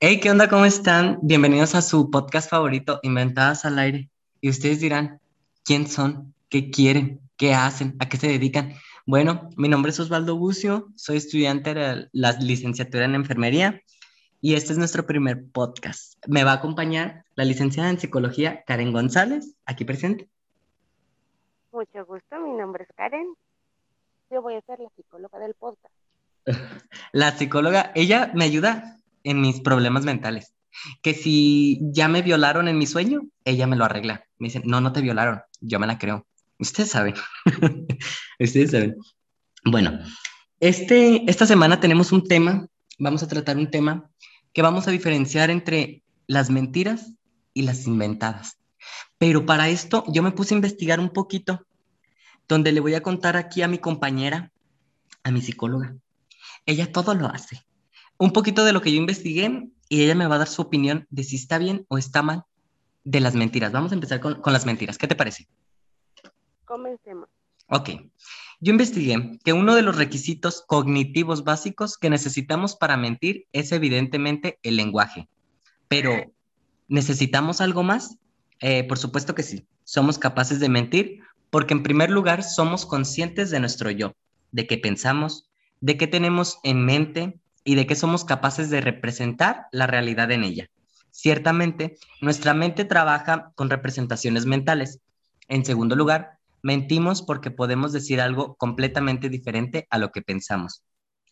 Hey, ¿qué onda? ¿Cómo están? Bienvenidos a su podcast favorito, Inventadas al Aire. Y ustedes dirán, ¿quién son? ¿Qué quieren? ¿Qué hacen? ¿A qué se dedican? Bueno, mi nombre es Osvaldo Bucio, soy estudiante de la licenciatura en enfermería y este es nuestro primer podcast. Me va a acompañar la licenciada en psicología Karen González, aquí presente. Mucho gusto, mi nombre es Karen. Yo voy a ser la psicóloga del podcast. La psicóloga, ella me ayuda en mis problemas mentales. Que si ya me violaron en mi sueño, ella me lo arregla. Me dice, no, no te violaron, yo me la creo. Ustedes saben. Ustedes saben. Bueno, este, esta semana tenemos un tema, vamos a tratar un tema que vamos a diferenciar entre las mentiras y las inventadas. Pero para esto yo me puse a investigar un poquito, donde le voy a contar aquí a mi compañera, a mi psicóloga. Ella todo lo hace. Un poquito de lo que yo investigué y ella me va a dar su opinión de si está bien o está mal de las mentiras. Vamos a empezar con, con las mentiras. ¿Qué te parece? Comencemos. Ok. Yo investigué que uno de los requisitos cognitivos básicos que necesitamos para mentir es evidentemente el lenguaje. Pero, ¿necesitamos algo más? Eh, por supuesto que sí. Somos capaces de mentir porque en primer lugar somos conscientes de nuestro yo, de qué pensamos, de qué tenemos en mente y de qué somos capaces de representar la realidad en ella. Ciertamente, nuestra mente trabaja con representaciones mentales. En segundo lugar, Mentimos porque podemos decir algo completamente diferente a lo que pensamos,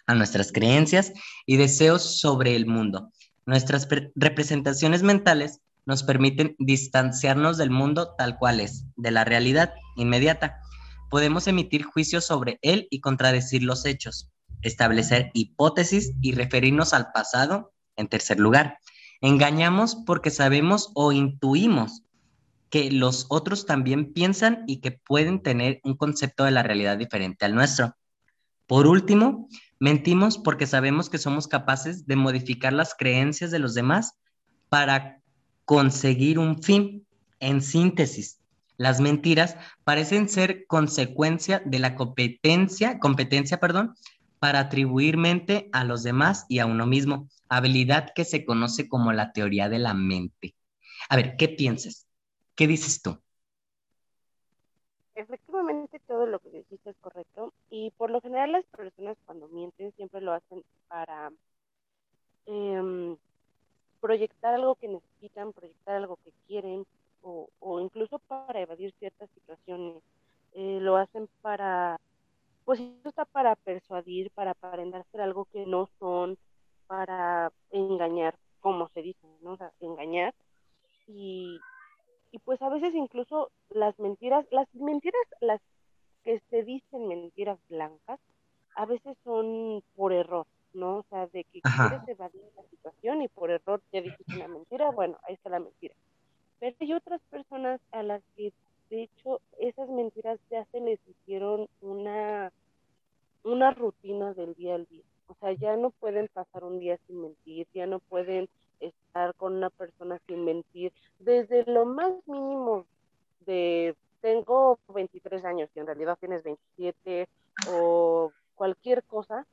a nuestras creencias y deseos sobre el mundo. Nuestras representaciones mentales nos permiten distanciarnos del mundo tal cual es, de la realidad inmediata. Podemos emitir juicios sobre él y contradecir los hechos, establecer hipótesis y referirnos al pasado. En tercer lugar, engañamos porque sabemos o intuimos que los otros también piensan y que pueden tener un concepto de la realidad diferente al nuestro. Por último, mentimos porque sabemos que somos capaces de modificar las creencias de los demás para conseguir un fin. En síntesis, las mentiras parecen ser consecuencia de la competencia, competencia, perdón, para atribuir mente a los demás y a uno mismo, habilidad que se conoce como la teoría de la mente. A ver, ¿qué piensas? ¿Qué dices tú? Efectivamente, todo lo que dijiste es correcto. Y por lo general las personas cuando mienten siempre lo hacen para em, proyectar algo que necesitan, proyectar algo que quieren o, incluso para evadir ciertas situaciones. Eh, lo hacen para, pues eso está para persuadir, para aparentar ser algo que no son, para engañar, como se dice, ¿no? O sea, engañar. Y, y pues a veces incluso las mentiras, las mentiras, las que se dicen mentiras blancas, a veces son por error, ¿no? O sea, de que quieres evadir la situación y por error te dices una mentira, bueno, ahí está la mentira. Pero hay otras personas a las que, de hecho, esas mentiras ya se les hicieron una, una rutina del día al día. O sea, ya no pueden pasar un día sin mentir, ya no pueden estar con una persona sin mentir, desde lo más mínimo de tengo 23 años y en realidad tienes 27 o cualquier cosa,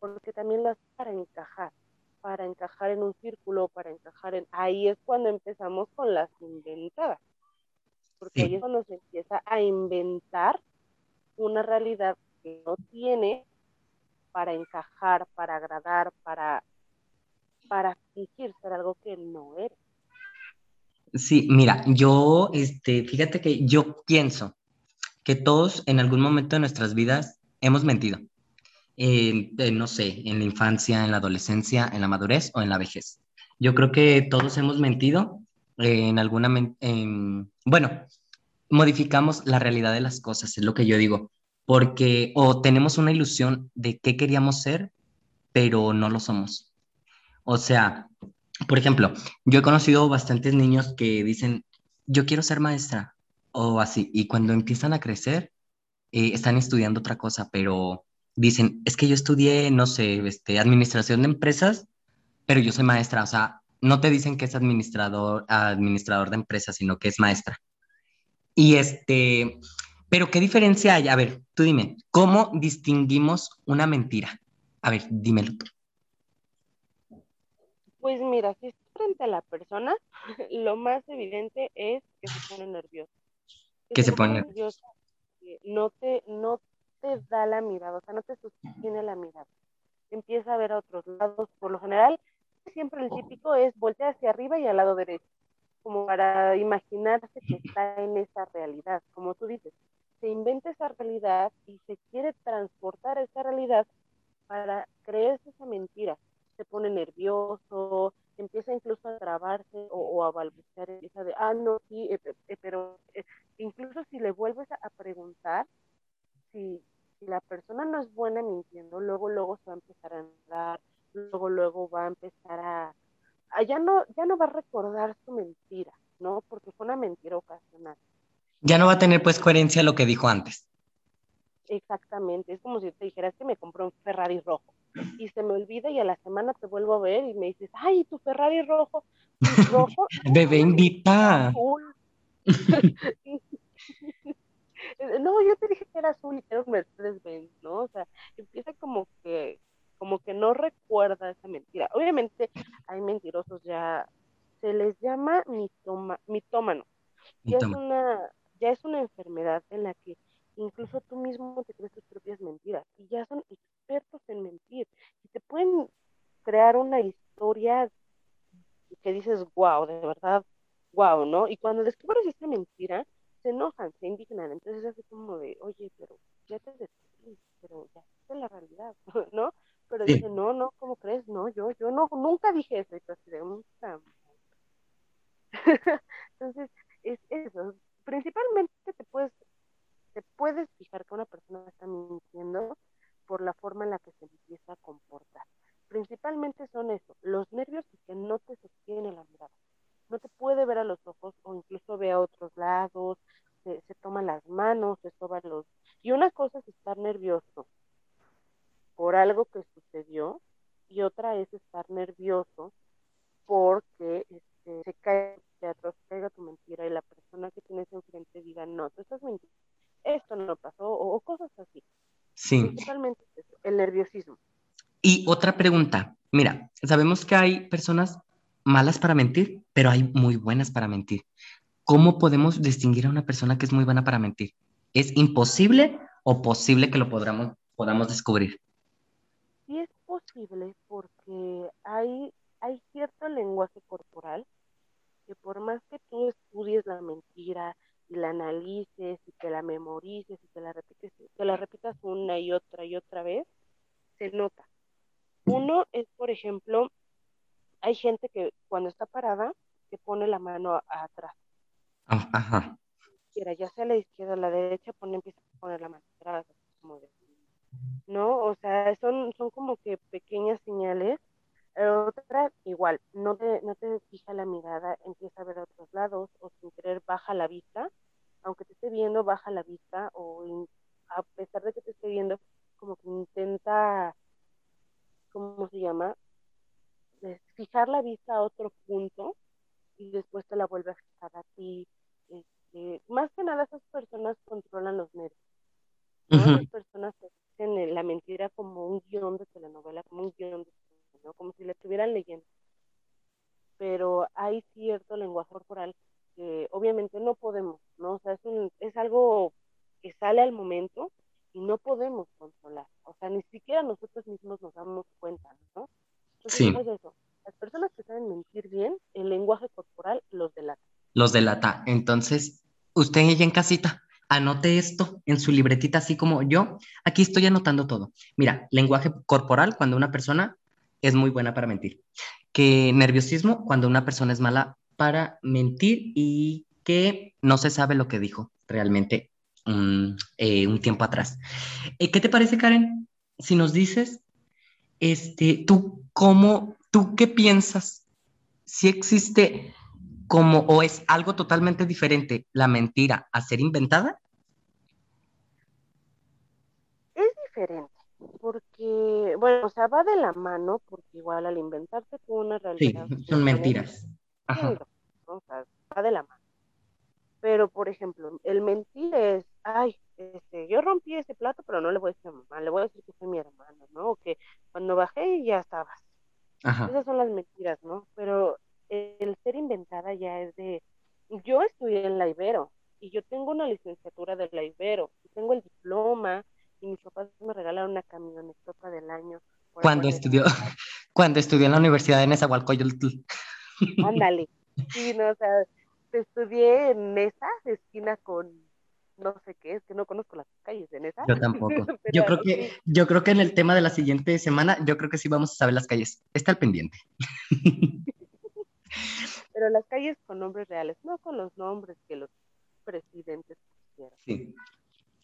porque también las para encajar, para encajar en un círculo, para encajar en... Ahí es cuando empezamos con las inventadas, porque ahí es cuando se empieza a inventar una realidad que no tiene para encajar, para agradar, para para fingir ser algo que no eres. Sí, mira, yo, este, fíjate que yo pienso que todos en algún momento de nuestras vidas hemos mentido. no sé, en la infancia, en la adolescencia, en la madurez o en la vejez. Yo creo que todos hemos mentido en alguna, bueno, modificamos la realidad de las cosas, es lo que yo digo, porque o tenemos una ilusión de qué queríamos ser, pero no lo somos. O sea, por ejemplo, yo he conocido bastantes niños que dicen, yo quiero ser maestra o así, y cuando empiezan a crecer, eh, están estudiando otra cosa, pero dicen, es que yo estudié, no sé, este, administración de empresas, pero yo soy maestra, o sea, no te dicen que es administrador, administrador de empresas, sino que es maestra. Y este, pero ¿qué diferencia hay? A ver, tú dime, ¿cómo distinguimos una mentira? A ver, dímelo tú. Pues mira, si estás frente a la persona, lo más evidente es que se pone nervioso. Que se pone nervioso, no te, no te da la mirada, o sea, no te sostiene la mirada. Empieza a ver a otros lados. Por lo general, siempre el típico es voltear hacia arriba y al lado derecho, como para imaginarse que está en esa realidad, como tú dices. Se inventa esa realidad y se quiere transportar esa realidad para creerse esa mentira se pone nervioso, empieza incluso a trabarse o, a balbucear, empieza de, ah, no, sí, eh, eh, pero eh, incluso si le vuelves a, preguntar, si, la persona no es buena mintiendo, luego, luego se va a empezar a andar, luego, luego va a empezar a, ya no, ya no va a recordar su mentira, ¿no? Porque fue una mentira ocasional. Ya no va a tener pues coherencia lo que dijo antes. Exactamente, es como si te dijeras que me compró un Ferrari rojo y se me olvida y a la semana te vuelvo a ver y me dices, ay, tu Ferrari rojo, rojo. Bebé invita. no, yo te dije que era azul y que era un Mercedes Benz, ¿no? O sea, empieza como que, como que no recuerda esa mentira. Obviamente hay mentirosos ya, se les llama mitoma, mitómano. Ya es una, ya es una enfermedad en la que incluso tú mismo te crees tus propias mentiras y ya son expertos en mentir y te pueden crear una historia que dices, wow, de verdad, wow, ¿no? Y cuando descubres esta mentira, se enojan, se indignan, entonces es así como de, oye, pero ya te descubrí, pero ya es la realidad, ¿no? Pero dice, no, no, ¿cómo crees? No, yo, yo no, nunca dije eso, y tú así de un Entonces, es eso. Principalmente te puedes te puedes fijar que una persona está mintiendo por la forma en la que se empieza a comportar. Principalmente son eso, los nervios y que no te sostiene la mirada. No te puede ver a los ojos o incluso ve a otros lados, se, toma las manos, se soba los... Y una cosa es estar nervioso por algo que sucedió y otra es estar nervioso porque este, se cae teatro, se caiga tu mentira y la persona que tienes enfrente diga, no, tú estás mintiendo esto no pasó o, cosas así. Sí. Principalmente el nerviosismo. Y otra pregunta, mira, sabemos que hay personas malas para mentir, pero hay muy buenas para mentir. ¿Cómo podemos distinguir a una persona que es muy buena para mentir? ¿Es imposible o posible que lo podamos, podamos descubrir? Porque hay, hay cierto lenguaje corporal que por más que tú estudies la mentira, y la analices y te la memorices y te la repites, te la repitas una y otra y otra vez, se nota. Uno es, por ejemplo, hay gente que cuando está parada, te pone la mano atrás. Ah, ajá. Ya sea a la izquierda o la derecha, pone, empieza a poner la mano atrás. ¿No? O sea, son, son como que pequeñas señales otra, igual, no te, no te fija la mirada, empieza a ver a otros lados o sin querer baja la vista, aunque te esté viendo, baja la vista o a pesar de que te esté viendo, como que intenta, ¿cómo se llama? fijar la vista a otro punto y después te la vuelve a fijar a ti. Este, más que nada esas personas controlan los nervios. Las personas que hacen la mentira como un guion de telenovela, como un guion de como si le estuvieran leyendo. Pero hay cierto lenguaje corporal que obviamente no podemos, ¿no? O sea, es, un, es algo que sale al momento y no podemos controlar. O sea, ni siquiera nosotros mismos nos damos cuenta, ¿no? sí. eso. Las personas que saben mentir bien, el lenguaje corporal los delata. Los delata. Entonces, usted ella en casita, anote esto en su libretita, así como yo. Aquí estoy anotando todo. Mira, lenguaje corporal, cuando una persona es muy buena para mentir. Que nerviosismo cuando una persona es mala para mentir y que no se sabe lo que dijo realmente eh, un tiempo atrás. Eh, ¿Qué te parece, Karen? Si nos dices, este, tú cómo, tú qué piensas, si existe como o es algo totalmente diferente la mentira a ser inventada? Es diferente porque, bueno, o sea, va de la mano, porque igual al inventarse con una realidad. Sí, son mentiras. Ajá. O sea, va de la mano. Pero, por ejemplo, el mentir es, ay, este, yo rompí ese plato, pero no le voy a decir a mamá, le voy a decir que fue mi hermano, ¿no? O que cuando bajé ya estabas. Esas son las mentiras, ¿no? Pero el ser inventada ya es de, yo estudié en la Ibero y yo tengo una licenciatura de la Ibero, y tengo el diploma y mis papás me regalaron una camioneta del año. Cuando estudió, cuando estudió en la Universidad de Nezahualcóyotl. Ándale. Sí, no, o sea, estudié en Nesa, esquina con no sé qué, es que no conozco las calles de Nesa. Yo tampoco. yo creo que, yo creo que en el tema de la siguiente semana, yo creo que sí vamos a saber las calles. Está al pendiente. Pero las calles con nombres reales, no con los nombres que los presidentes pusieron. Sí.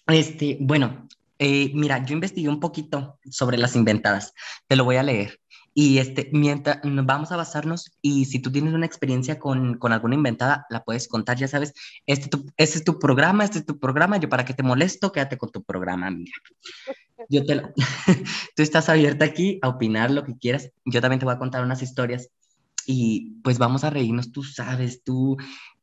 Este, bueno, eh, mira, yo investigué un poquito sobre las inventadas. Te lo voy a leer. Y este, mientras vamos a basarnos, y si tú tienes una experiencia con, con alguna inventada, la puedes contar, ya sabes, este, tu, este es tu programa, este es tu programa, yo para qué te molesto, quédate con tu programa, mira. Yo te tú estás abierta aquí a opinar lo que quieras, yo también te voy a contar unas historias y pues vamos a reírnos, tú sabes, tú,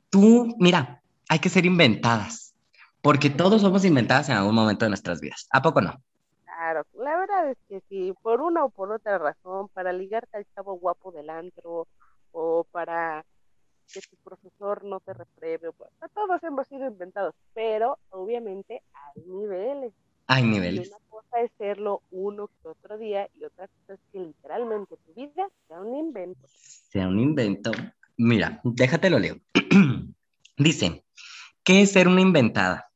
tú, mira, hay que ser inventadas, porque todos somos inventadas en algún momento de nuestras vidas, ¿a poco no? Claro, la verdad es que si por una o por otra razón, para ligarte al chavo guapo del antro o para que tu profesor no te repruebe, pues, todos hemos sido inventados, pero obviamente hay niveles. Hay niveles. una cosa es serlo uno que otro día y otra cosa es que literalmente tu vida sea un invento. Sea un invento. Mira, déjate lo leo. Dice, ¿qué es ser una inventada?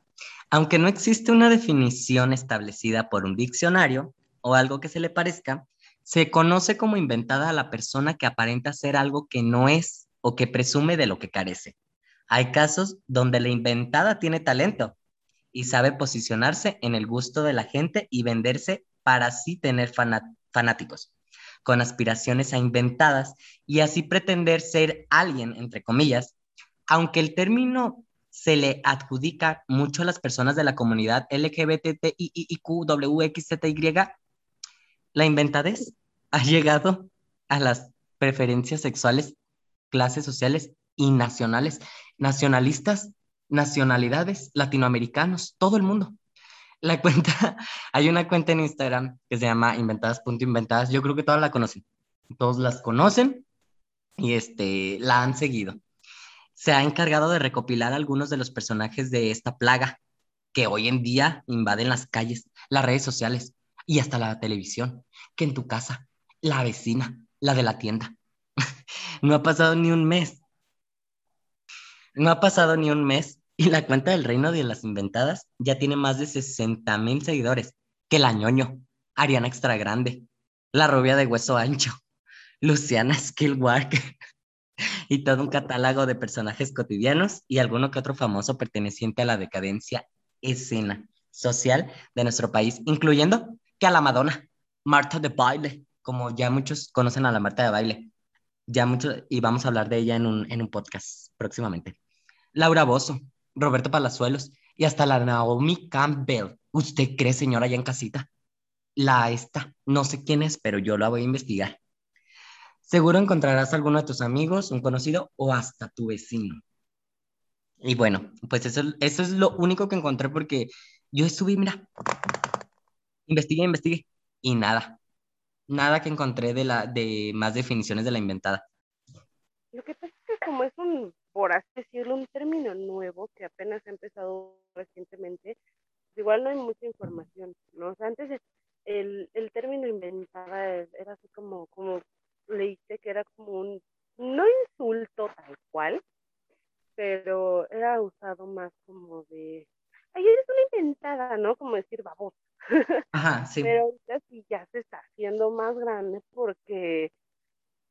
Aunque no existe una definición establecida por un diccionario o algo que se le parezca, se conoce como inventada a la persona que aparenta ser algo que no es o que presume de lo que carece. Hay casos donde la inventada tiene talento y sabe posicionarse en el gusto de la gente y venderse para así tener fanáticos, con aspiraciones a inventadas y así pretender ser alguien, entre comillas, aunque el término se le adjudica mucho a las personas de la comunidad LGBTIQWXZY, la inventadez ha llegado a las preferencias sexuales, clases sociales y nacionales, nacionalistas, nacionalidades, latinoamericanos, todo el mundo. La cuenta, hay una cuenta en Instagram que se llama inventadas.inventadas, yo creo que todas la conocen, todos las conocen y este, la han seguido se ha encargado de recopilar algunos de los personajes de esta plaga que hoy en día invaden las calles, las redes sociales y hasta la televisión, que en tu casa, la vecina, la de la tienda. no ha pasado ni un mes. No ha pasado ni un mes y la cuenta del reino de las inventadas ya tiene más de 60 mil seguidores, que la ñoño, Ariana Extra Grande, la rubia de hueso ancho, Luciana Skillwork, y todo un catálogo de personajes cotidianos y alguno que otro famoso perteneciente a la decadencia escena social de nuestro país, incluyendo que a la Madonna, Marta de Baile, como ya muchos conocen a la Marta de Baile, ya muchos, y vamos a hablar de ella en un, en un podcast próximamente. Laura Bozo, Roberto Palazuelos y hasta la Naomi Campbell. ¿Usted cree, señora, allá en casita? La esta, no sé quién es, pero yo la voy a investigar. Seguro encontrarás a alguno de tus amigos, un conocido o hasta tu vecino. Y bueno, pues eso, eso es lo único que encontré porque yo estuve, mira, investigué, investigué y nada, nada que encontré de, la, de más definiciones de la inventada. Lo que pasa es que como es un, por así decirlo, un término nuevo que apenas ha empezado recientemente, pues igual no hay mucha información, ¿no? O sea, antes el, el término inventada era así como, como leíste que era como un, no insulto tal cual, pero era usado más como de, ay, eres una inventada, ¿no? Como decir babosa. Ajá, sí. Pero ahorita sí ya se está haciendo más grande porque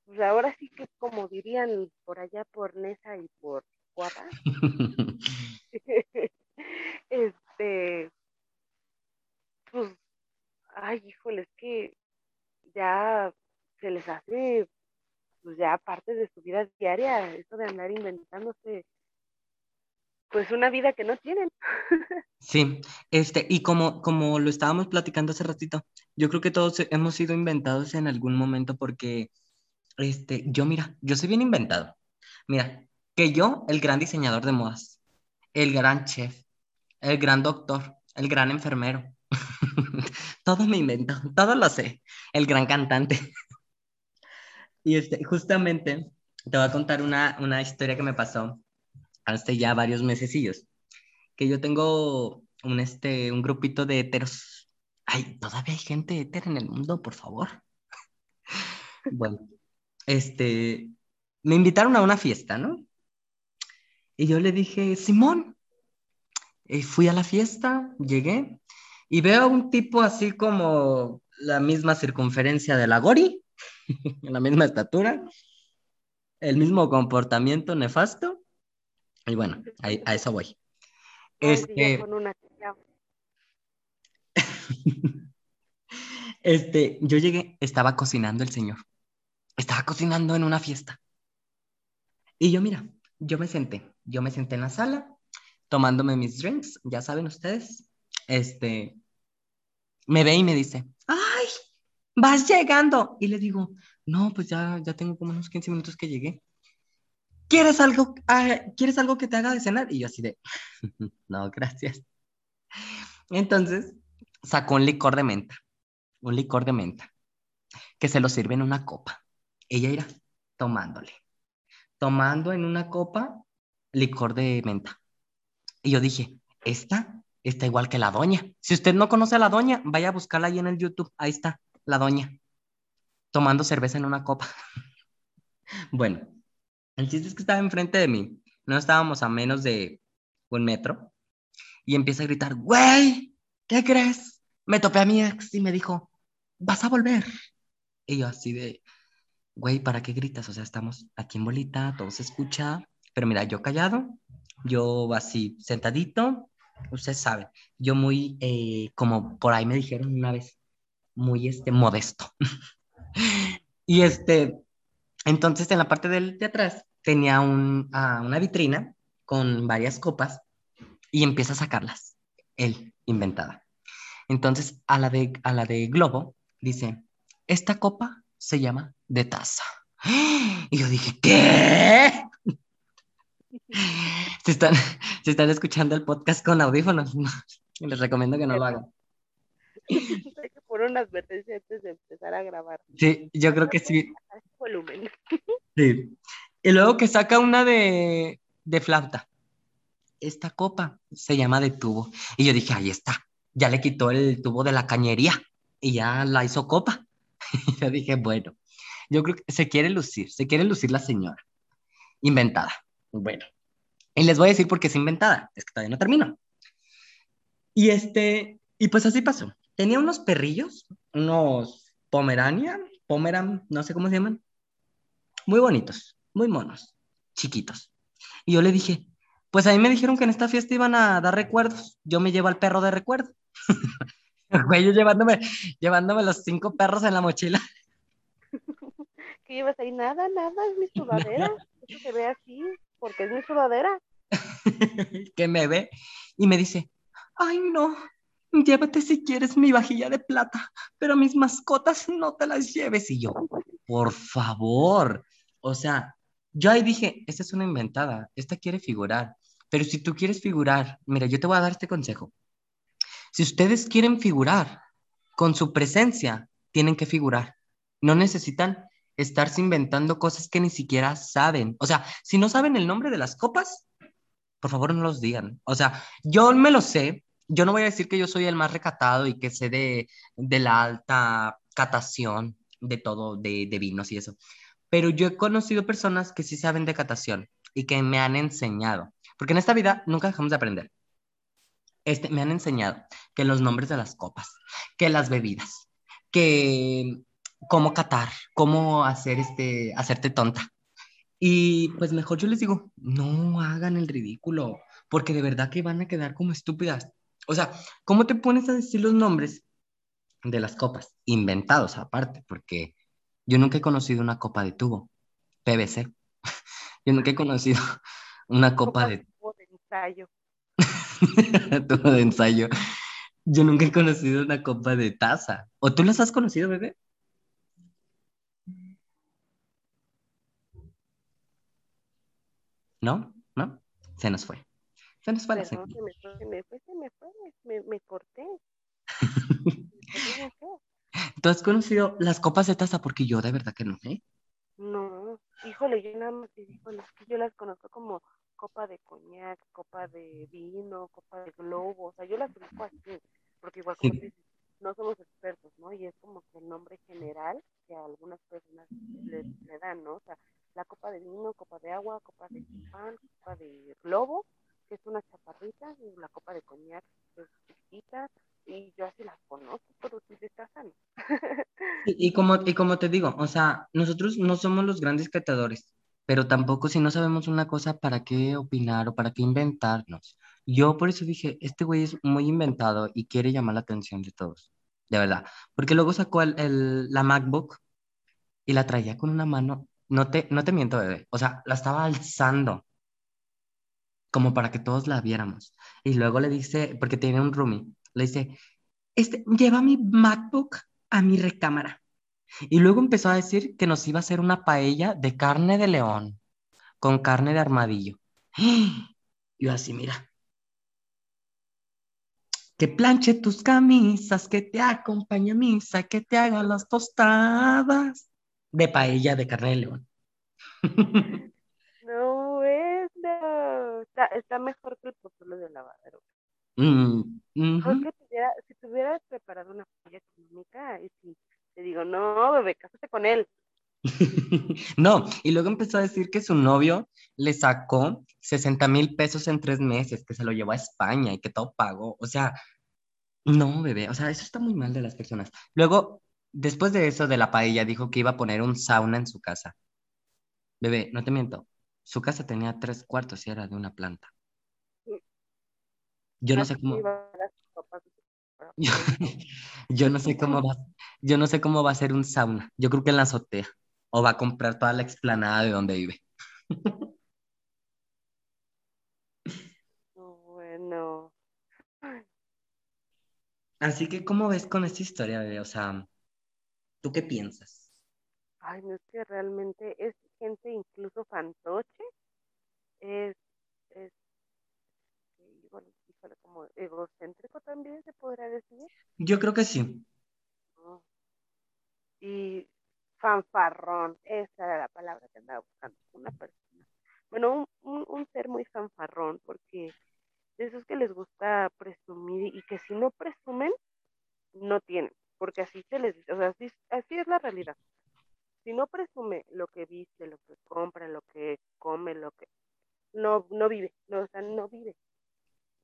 pues ahora sí que como dirían por allá por Nesa y por Guapa, este, pues, ay, híjole, es que ya se les hace pues ya parte de su vida diaria, eso de andar inventándose pues una vida que no tienen. Sí, este, y como, como lo estábamos platicando hace ratito, yo creo que todos hemos sido inventados en algún momento porque, este, yo mira, yo soy bien inventado. Mira, que yo, el gran diseñador de modas, el gran chef, el gran doctor, el gran enfermero, todo me invento, todo lo sé, el gran cantante. Y este, justamente te voy a contar una, una historia que me pasó hace ya varios mesecillos. Que yo tengo un, este, un grupito de heteros. Ay, todavía hay gente hetero en el mundo, por favor. bueno, este, me invitaron a una fiesta, ¿no? Y yo le dije, Simón, y fui a la fiesta, llegué y veo a un tipo así como la misma circunferencia de la Gori, la misma estatura, el mismo comportamiento nefasto. Y bueno, a, eso voy. Este... este, yo llegué, estaba cocinando el señor. Estaba cocinando en una fiesta. Y yo, mira, yo me senté, yo me senté en la sala tomándome mis drinks, ya saben ustedes, este, me ve y me dice, ay, vas llegando. Y le digo, no, pues ya, ya tengo como unos 15 minutos que llegué. ¿Quieres algo, ah, ¿Quieres algo que te haga de cenar? Y yo así de, no, gracias. Entonces, sacó un licor de menta, un licor de menta, que se lo sirve en una copa. Ella irá tomándole, tomando en una copa licor de menta. Y yo dije, esta está igual que la doña. Si usted no conoce a la doña, vaya a buscarla ahí en el YouTube. Ahí está, la doña, tomando cerveza en una copa. bueno, el chiste es que estaba enfrente de mí. No estábamos a menos de un metro. Y empieza a gritar, güey, ¿qué crees? Me topé a mi ex y me dijo, vas a volver. Y yo así de, güey, ¿para qué gritas? O sea, estamos aquí en bolita, todo se escucha. Pero mira, yo callado, yo así, sentadito, ustedes saben, yo muy, eh, como por ahí me dijeron una vez, muy este, modesto. y este, entonces en la parte del, de atrás tenía un, ah, una vitrina con varias copas y empieza a sacarlas, él, inventada. Entonces a la de, a la de globo dice, esta copa se llama de taza. Y yo dije, ¿qué? Si están, si están escuchando el podcast con audífonos, les recomiendo que no lo hagan. Hay que poner una advertencia antes de empezar a grabar. Sí, yo creo que sí. Volumen. Sí. Y luego que saca una de, de flauta. Esta copa se llama de tubo. Y yo dije, ahí está. Ya le quitó el tubo de la cañería y ya la hizo copa. Y yo dije, bueno, yo creo que se quiere lucir, se quiere lucir la señora. Inventada. Bueno, y les voy a decir por qué es inventada, es que todavía no termino. Y este, y pues así pasó. Tenía unos perrillos, unos Pomerania, Pomeran, no sé cómo se llaman. Muy bonitos, muy monos, chiquitos. Y yo le dije, pues a mí me dijeron que en esta fiesta iban a dar recuerdos. Yo me llevo al perro de recuerdo. Güey, yo llevándome, llevándome los cinco perros en la mochila. ¿Qué llevas ahí? Nada, nada, es mi sudadera. Eso se ve así porque es mi sudadera. que me ve y me dice, ay no, llévate si quieres mi vajilla de plata, pero mis mascotas no te las lleves. Y yo, por favor, o sea, yo ahí dije, esta es una inventada, esta quiere figurar, pero si tú quieres figurar, mira, yo te voy a dar este consejo. Si ustedes quieren figurar con su presencia, tienen que figurar. No necesitan estarse inventando cosas que ni siquiera saben. O sea, si no saben el nombre de las copas, por favor no los digan. O sea, yo me lo sé. Yo no voy a decir que yo soy el más recatado y que sé de, de la alta catación de todo, de, de vinos y eso. Pero yo he conocido personas que sí saben de catación y que me han enseñado. Porque en esta vida nunca dejamos de aprender. Este, me han enseñado que los nombres de las copas, que las bebidas, que cómo catar, cómo hacer este, hacerte tonta. Y pues mejor yo les digo, no hagan el ridículo, porque de verdad que van a quedar como estúpidas. O sea, ¿cómo te pones a decir los nombres de las copas? Inventados aparte, porque yo nunca he conocido una copa de tubo, PVC. yo nunca he conocido una copa, de... Tubo de ensayo. tubo de ensayo. Yo nunca he conocido una copa de taza. ¿O tú las has conocido, bebé? ¿No? ¿No? Se nos fue. Se nos fue la se me fue, se me fue, se me fue, me, me corté. ¿Tú has conocido las copas de taza? Porque yo de verdad que no, ¿eh? No, híjole, yo nada más híjole, es que yo las conozco como copa de coñac, copa de vino, copa de globo, o sea, yo las conozco así, porque igual como te dices, no somos expertos, ¿no? Y es como que el nombre general que a algunas personas le, le dan, ¿no? O sea, la copa de vino, copa de agua, copa de pan, copa de globo, que es una chaparrita, y la copa de coñac, que es chiquita, y yo así las conozco, pero se casan. Y, y, como, y como te digo, o sea, nosotros no somos los grandes catadores, pero tampoco si no sabemos una cosa, ¿para qué opinar o para qué inventarnos? Yo por eso dije, este güey es muy inventado y quiere llamar la atención de todos, de verdad. Porque luego sacó el, el- la MacBook y la traía con una mano, no te, no te miento, bebé, o sea, la estaba alzando como para que todos la viéramos. Y luego le dice, porque tiene un roomie, le dice, este, lleva mi MacBook a mi recámara. Y luego empezó a decir que nos iba a hacer una paella de carne de león con carne de armadillo. Yo así, mira, que planche tus camisas, que te acompañe a misa, que te haga las tostadas de paella de carne de león. No, es no. Está, está mejor que el pozole de lavadero. Mm, que tuviera, si tuvieras preparado una paella económica, y si te digo, no, bebé, cásate con él. No, y luego empezó a decir que su novio le sacó 60 mil pesos en tres meses, que se lo llevó a España y que todo pagó. O sea, no, bebé, o sea, eso está muy mal de las personas. Luego, después de eso de la paella, dijo que iba a poner un sauna en su casa. Bebé, no te miento, su casa tenía tres cuartos y era de una planta. Yo no sé cómo, yo, no sé cómo va, yo no sé cómo va a ser un sauna. Yo creo que en la azotea o va a comprar toda la explanada de donde vive. No, bueno. Así que, ¿cómo ves con esta historia, bebé? O sea, ¿tú qué piensas? Ay, no es que realmente es gente incluso fantoche, es, es, híjole, como egocéntrico también se podría decir, Yo creo que sí. ¿no? Y fanfarrón, esa era la palabra que andaba buscando, una persona. Bueno, un, un, un ser muy fanfarrón, porque de esos que les gusta presumir y que si no presumen, no tienen, porque así se les dice, o sea, así, así es la realidad. Si no presume lo que viste, lo que compra, lo que come, lo que no, no vive, no, o sea, no vive.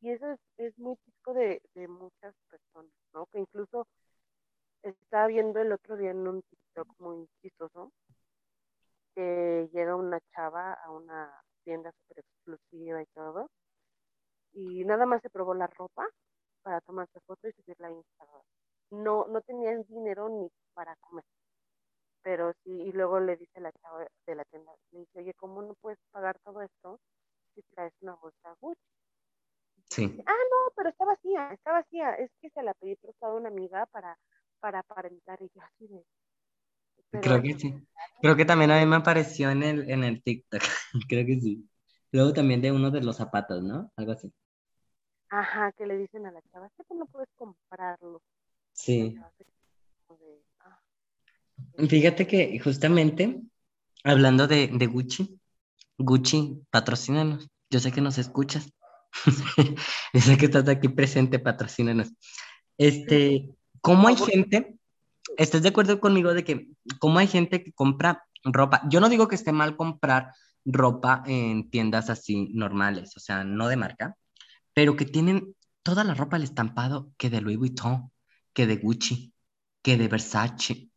Y eso es, es muy típico de, de muchas personas, ¿no? Que incluso estaba viendo el otro día en un TikTok muy chistoso, que llega una chava a una tienda súper exclusiva y todo, y nada más se probó la ropa para tomarse foto y subirla a Instagram. No, no tenían dinero ni para comer, pero sí, y luego le dice la chava de la tienda, le dice, oye, ¿cómo no puedes pagar todo esto si traes una bolsa Gucci? Sí, ah, no, pero está vacía, está vacía, es que se la pedí prestada a una amiga para, para aparentar, y yo así de, creo que sí. Creo que también a mí me apareció en el, en el TikTok. Creo que sí. Luego también de uno de los zapatos, ¿no? Algo así. Ajá, que le dicen a la chava, es que no puedes comprarlo. Sí. ah. Fíjate que justamente hablando de, de Gucci, Gucci, patrocínanos. Yo sé que nos escuchas. Yo sé que estás aquí presente, patrocínanos. Este, ¿cómo hay gente? ¿Estás de acuerdo conmigo de que cómo hay gente que compra ropa? Yo no digo que esté mal comprar ropa en tiendas así normales, o sea, no de marca, pero que tienen toda la ropa al estampado que de Louis Vuitton, que de Gucci, que de Versace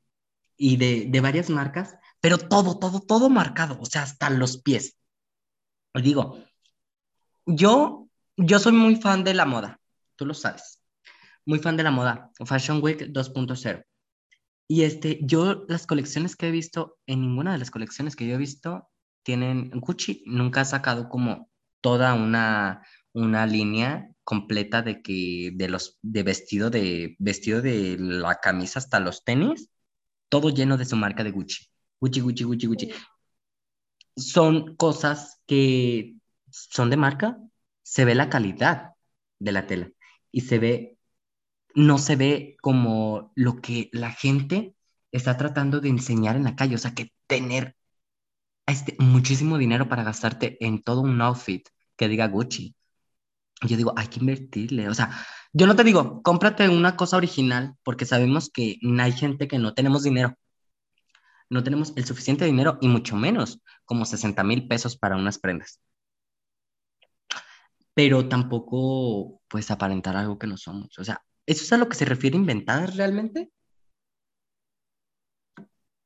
y de, de varias marcas, pero todo, todo, todo marcado, o sea, hasta los pies. Os digo, yo, yo soy muy fan de la moda, tú lo sabes, muy fan de la moda, Fashion Week 2.0. Y este, yo las colecciones que he visto, en ninguna de las colecciones que yo he visto, tienen Gucci, nunca ha sacado como toda una, una línea completa de que de los de vestido de vestido de la camisa hasta los tenis, todo lleno de su marca de Gucci. Gucci, Gucci, Gucci, Gucci. Son cosas que son de marca, se ve la calidad de la tela y se ve no se ve como lo que la gente está tratando de enseñar en la calle, o sea, que tener este, muchísimo dinero para gastarte en todo un outfit que diga Gucci. Yo digo, hay que invertirle. O sea, yo no te digo, cómprate una cosa original, porque sabemos que hay gente que no tenemos dinero. No tenemos el suficiente dinero y mucho menos como 60 mil pesos para unas prendas. Pero tampoco, pues, aparentar algo que no somos. O sea, ¿eso es a lo que se refiere inventar realmente?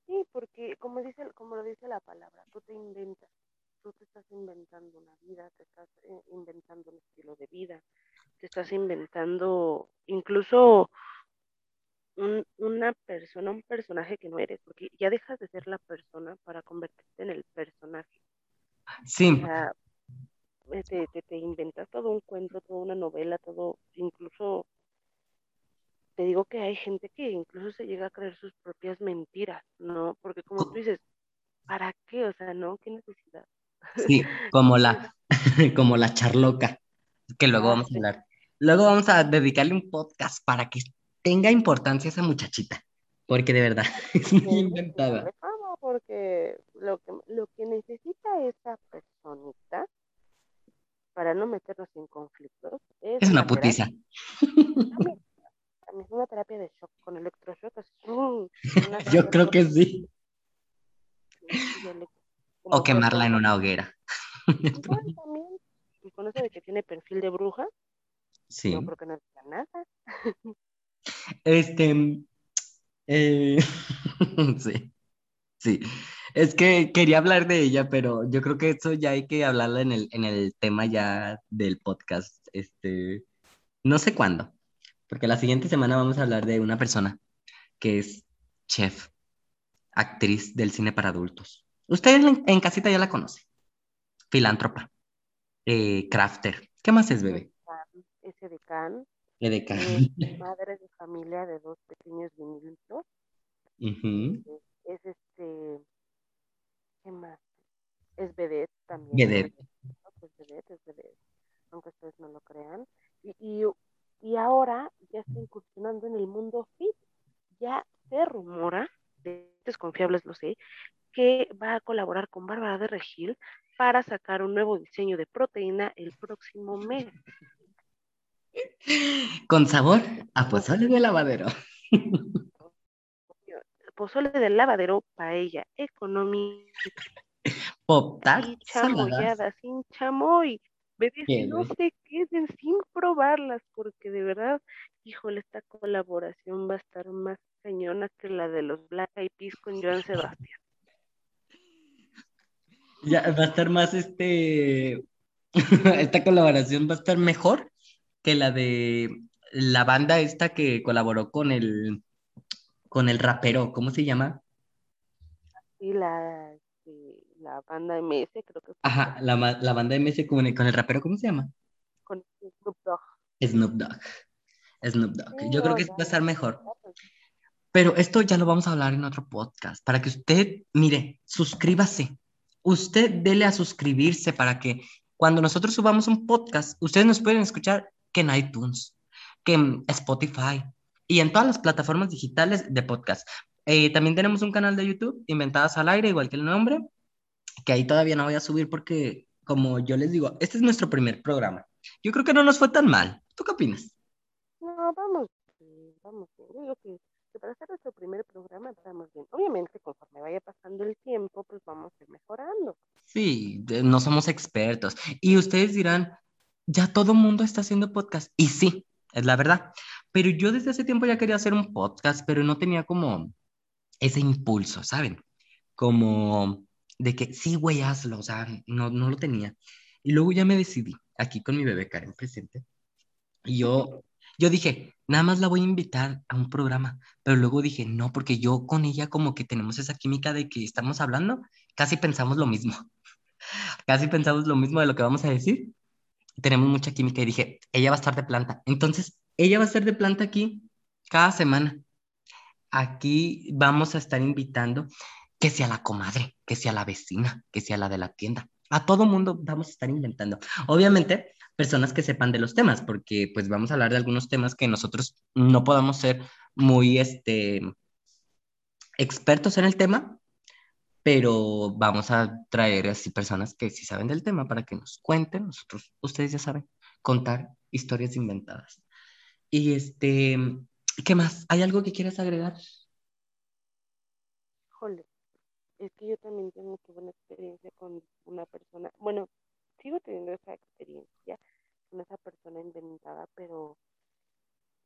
Sí, porque como, dice, como lo dice la palabra, tú te inventas tú te estás inventando una vida, te estás eh, inventando un estilo de vida, te estás inventando incluso una persona, un personaje que no eres, porque ya dejas de ser la persona para convertirte en el personaje. Sí. O sea, eh, te, te, inventas todo un cuento, toda una novela, todo, incluso te digo que hay gente que incluso se llega a creer sus propias mentiras, ¿no? Porque como tú dices, ¿para qué? O sea, ¿no? ¿Qué necesidad? Sí, como la, como la charloca, que luego vamos a hablar. Luego vamos a dedicarle un podcast para que tenga importancia esa muchachita, porque de verdad es muy inventada. Porque lo que, lo que necesita esa personita, para no meternos en conflictos, es, una, putiza. También, es una terapia de shock con electroshock. Yo creo que sí. O quemarla en una hoguera. también. Y con eso de que tiene perfil de bruja. Sí. No creo que no nada. Este. Eh, sí. Sí. Es que quería hablar de ella, pero yo creo que eso ya hay que hablarlo en el, en el tema ya del podcast. Este. No sé cuándo. Porque la siguiente semana vamos a hablar de una persona que es chef, actriz del cine para adultos. Ustedes en, casita ya la conocen. Filántropa. Eh, crafter. ¿Qué más es, bebé? Ese de Can. madre de familia de dos pequeños vinilitos. Es este. ¿Qué más? Es vedette también. Vedette. Es vedette, es vedette. Aunque ustedes no lo crean. Y, y, y ahora ya está incursionando en el mundo fit. Ya se rumora, de desconfiables lo sé, que va a colaborar con Bárbara de Regil para sacar un nuevo diseño de proteína el próximo mes. Con sabor a pozole de lavadero. Pozole de lavadero, paella económica. Pop sin chamoyada, sin chamoy. no se queden sin probarlas, porque de verdad, híjole, esta colaboración va a estar más cañona que la de los Black Eyed Peas con Joan Sebastián. Ya va a estar más este. esta colaboración va a estar mejor que la de la banda esta que colaboró con el con el rapero, ¿cómo se llama? Sí, la, la banda MS, creo que. Ajá, la, la banda MS con el, con el rapero, ¿cómo se llama? Con Snoop Dogg. Snoop Dogg. Snoop Dogg. Yo creo que va a estar mejor. Pero esto ya lo vamos a hablar en otro podcast, para que usted, mire, suscríbase, usted dele a suscribirse para que cuando nosotros subamos un podcast, ustedes nos pueden escuchar que en iTunes, que en Spotify y en todas las plataformas digitales de podcast. Eh, también tenemos un canal de YouTube, Inventadas al Aire, igual que el nombre, que ahí todavía no voy a subir porque, como yo les digo, este es nuestro primer programa. Yo creo que no nos fue tan mal. ¿Tú qué opinas? No, vamos, vamos. Yo que para hacer nuestro primer programa estamos bien. Obviamente, conforme vaya pasando el tiempo, pues vamos a ir mejorando. Sí, no somos expertos. Y ustedes dirán, ya todo mundo está haciendo podcast. Y sí, es la verdad. Pero yo desde hace tiempo ya quería hacer un podcast, pero no tenía como ese impulso, ¿saben? Como de que sí, güey, hazlo, o sea, no, no lo tenía. Y luego ya me decidí, aquí con mi bebé Karen presente. Y yo yo dije, nada más la voy a invitar a un programa, pero luego dije, no, porque yo con ella como que tenemos esa química de que estamos hablando, casi pensamos lo mismo, casi pensamos lo mismo de lo que vamos a decir, tenemos mucha química y dije, ella va a estar de planta, entonces ella va a estar de planta aquí cada semana. Aquí vamos a estar invitando que sea la comadre, que sea la vecina, que sea la de la tienda. A todo mundo vamos a estar inventando. Obviamente, personas que sepan de los temas, porque pues vamos a hablar de algunos temas que nosotros no podamos ser muy este, expertos en el tema, pero vamos a traer así personas que sí saben del tema para que nos cuenten. Nosotros, ustedes ya saben, contar historias inventadas. Y este, ¿qué más? ¿Hay algo que quieras agregar? Híjole, es que yo también tengo que buena experiencia con una persona. Bueno, sigo teniendo esa experiencia con esa persona inventada, pero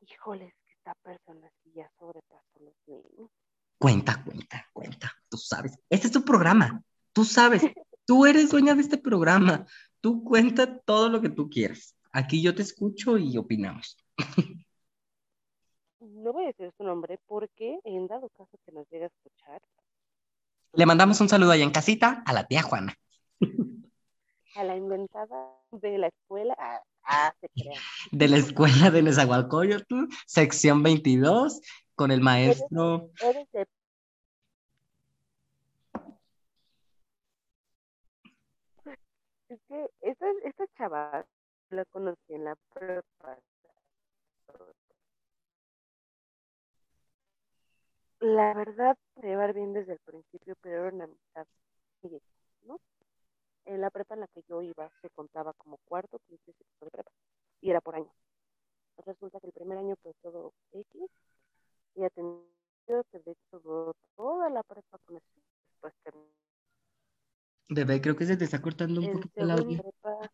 híjole, es que esta persona sí ya sobrepasó los límites. Cuenta, cuenta, cuenta. Tú sabes. Este es tu programa. Tú sabes. Tú eres dueña de este programa. Tú cuenta todo lo que tú quieras. Aquí yo te escucho y opinamos. No voy a decir su nombre porque en dado caso que nos llegue a escuchar. Le mandamos un saludo allá en casita a la tía Juana. A la inventada de la escuela. Ah, ah se crea. De la escuela de Nezahualcóyotl, sección 22, con el maestro. Eres, de... Es que esta, esta chava la conocí en la prepa. La verdad, llevar bien desde el principio, pero era una amistad ¿no? En la prepa en la que yo iba se contaba como cuarto, quince, sexto de prepa, y era por año. Resulta que el primer año fue todo X, y atendido que de hecho toda la prepa con eso, después terminó. Bebé, creo que se te está cortando un poquito el audio. Prepa,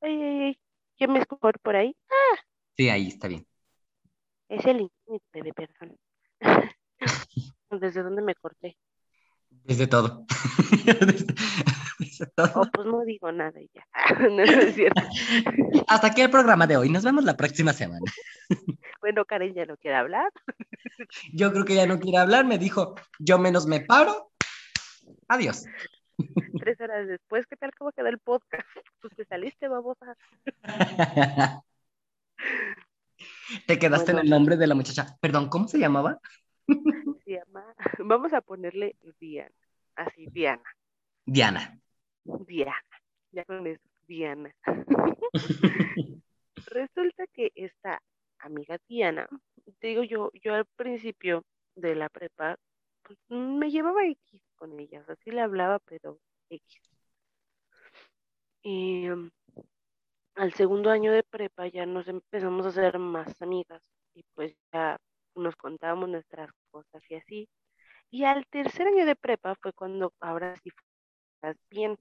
Ay, ay, ay. ¿Ya me escucho por ahí? ¡Ah! Sí, ahí está bien. Es el bebé, perdón. ¿Desde dónde me corté? Desde todo. Desde, todo. Oh, pues no digo nada y ya. no, es cierto. Hasta aquí el programa de hoy. Nos vemos la próxima semana. bueno, Karen ya no quiere hablar. Yo creo que ya no quiere hablar. Me dijo, yo menos me paro. Adiós. Tres horas después, ¿qué tal cómo quedó el podcast? Pues te saliste, babosa. Te quedaste en el nombre de la muchacha. Perdón, ¿cómo se llamaba? Se llama, vamos a ponerle Diana. Así, Diana. Diana. Diana. Ya con eso, Diana. Resulta que esta amiga Diana, te digo yo, yo al principio de la prepa, pues, me llevaba X con ella, así le hablaba, pero X. Y em, al segundo año de prepa ya nos empezamos a hacer más amigas y pues ya nos contábamos nuestras cosas y así. Y al tercer año de prepa fue cuando ahora sí fue bien.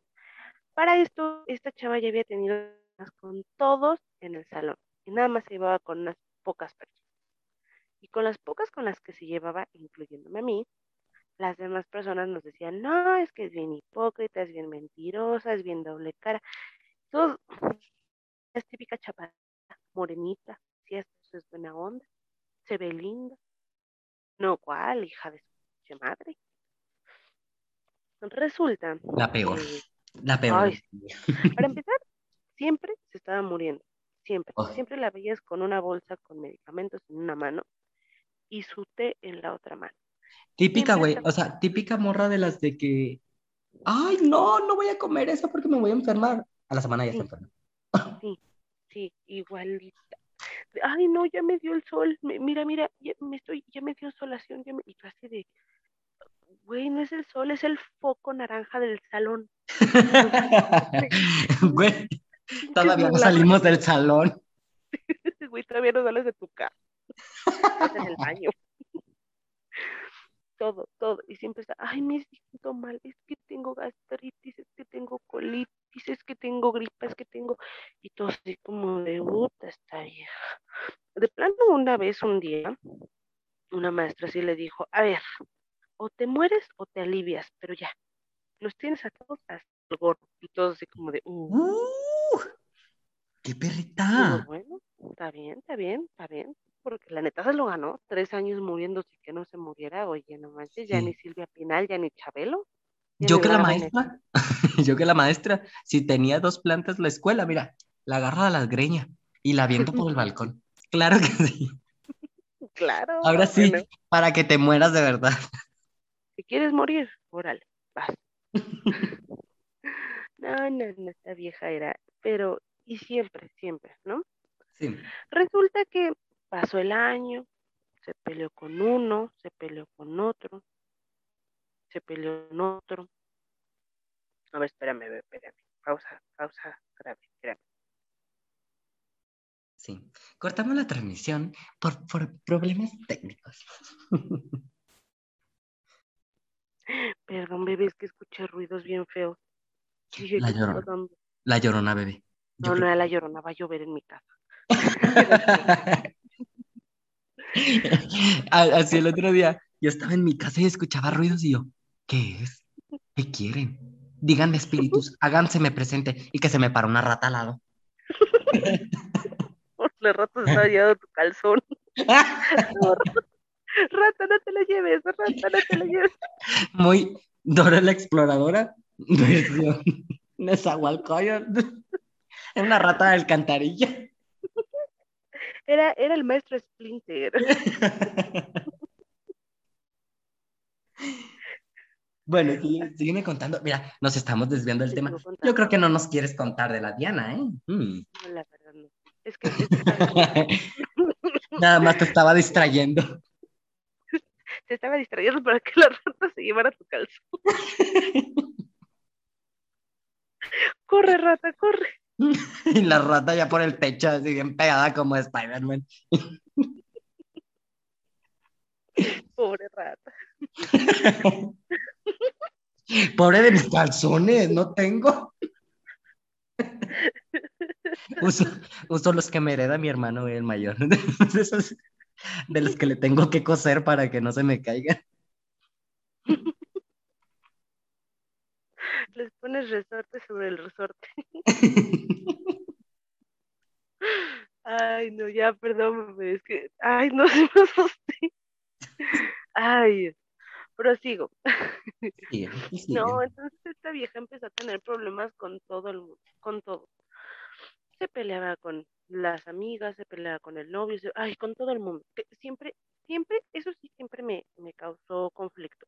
Para esto, esta chava ya había tenido con todos en el salón y nada más se llevaba con unas pocas personas. Y con las pocas con las que se llevaba, incluyéndome a mí, las demás personas nos decían, no, es que es bien hipócrita, es bien mentirosa, es bien doble cara. Todo, es típica chapada, morenita, si esto es buena onda, se ve linda. No, ¿cuál? Hija de su madre. Resulta. La peor. la peor. para empezar, siempre se estaba muriendo. Siempre. Siempre la veías con una bolsa con medicamentos en una mano y su té en la otra mano. Típica, güey. O sea, típica morra de las de que. Ay, no, no voy a comer eso porque me voy a enfermar. A la semana ya se enferma. Sí, sí, igualita. Ay, no, ya me dio el sol. Mira, mira, ya me estoy, ya me dio solación. Ya me... Y casi de, güey, no es el sol, es el foco naranja del salón. güey, todavía no salimos del salón. güey, todavía no sales de tu casa. Estás en el baño. Todo, todo. Y siempre está, ay, me siento mal, es que tengo gastritis, es que tengo colitis dices que tengo gripas, que tengo, y todo así como de puta esta vieja. De plano, una vez, un día, una maestra así le dijo, a ver, o te mueres o te alivias, pero ya, los tienes a todos hasta el gorro, y todo así como de, uh, uh ¡Qué perrita! bueno, está bien, está bien, está bien, porque la neta se lo ganó, tres años muriéndose que no se muriera, oye, no manches, ya ni Silvia Pinal, ya ni Chabelo. Yo que la maestra, yo que la maestra, si tenía dos plantas la escuela, mira, la agarro a la greña y la aviento por el balcón. Claro que sí. Claro. Ahora sí, para que te mueras de verdad. Si quieres morir, órale, vas. no, no, no, esta vieja era, pero, y siempre, siempre, ¿no? Sí. Resulta que pasó el año, se peleó con uno, se peleó con otro, se peleó en otro. A ver, espérame, espérame. Pausa, pausa, grave, grave. Sí, cortamos la transmisión por, por problemas técnicos. Perdón, bebé, es que escuché ruidos bien feos. Dije, la, llorona, la llorona, bebé. no, no era la llorona, va a llover en mi casa. Así el otro día, yo estaba en mi casa y escuchaba ruidos y yo, ¿qué es? ¿Qué quieren? Díganme espíritus, háganseme presente y que se me para una rata al lado. La rata se está llevando tu calzón. rata, no te la lleves, rata, no te la lleves. Muy Dora la exploradora, versión Nezahualcóyotl. Es una rata de alcantarilla. Era, era el maestro Splinter. Bueno, sígueme contando. Mira, nos estamos desviando del tema. Yo creo que no nos quieres contar de la Diana, ¿eh? Mm. No, la verdad no. Es que... Nada más te estaba distrayendo. Te estaba distrayendo para que la rata se llevara tu calzón. corre, rata, corre. y la rata ya por el techo, así bien pegada como Spider-Man. Pobre rata. Pobre de mis calzones, no tengo. Uso, los que me hereda mi hermano, el mayor. de los que le tengo que coser para que no se me caigan. Les pones resorte sobre el resorte. Ay, no, ya, perdón, es que, ay, no se me asusté. Ay, prosigo. No, entonces esta vieja empezó a tener problemas con todo el mundo, con todo. Se peleaba con las amigas, se peleaba con el novio, ay, con todo el mundo. Siempre, siempre, eso sí, siempre me, me causó conflicto.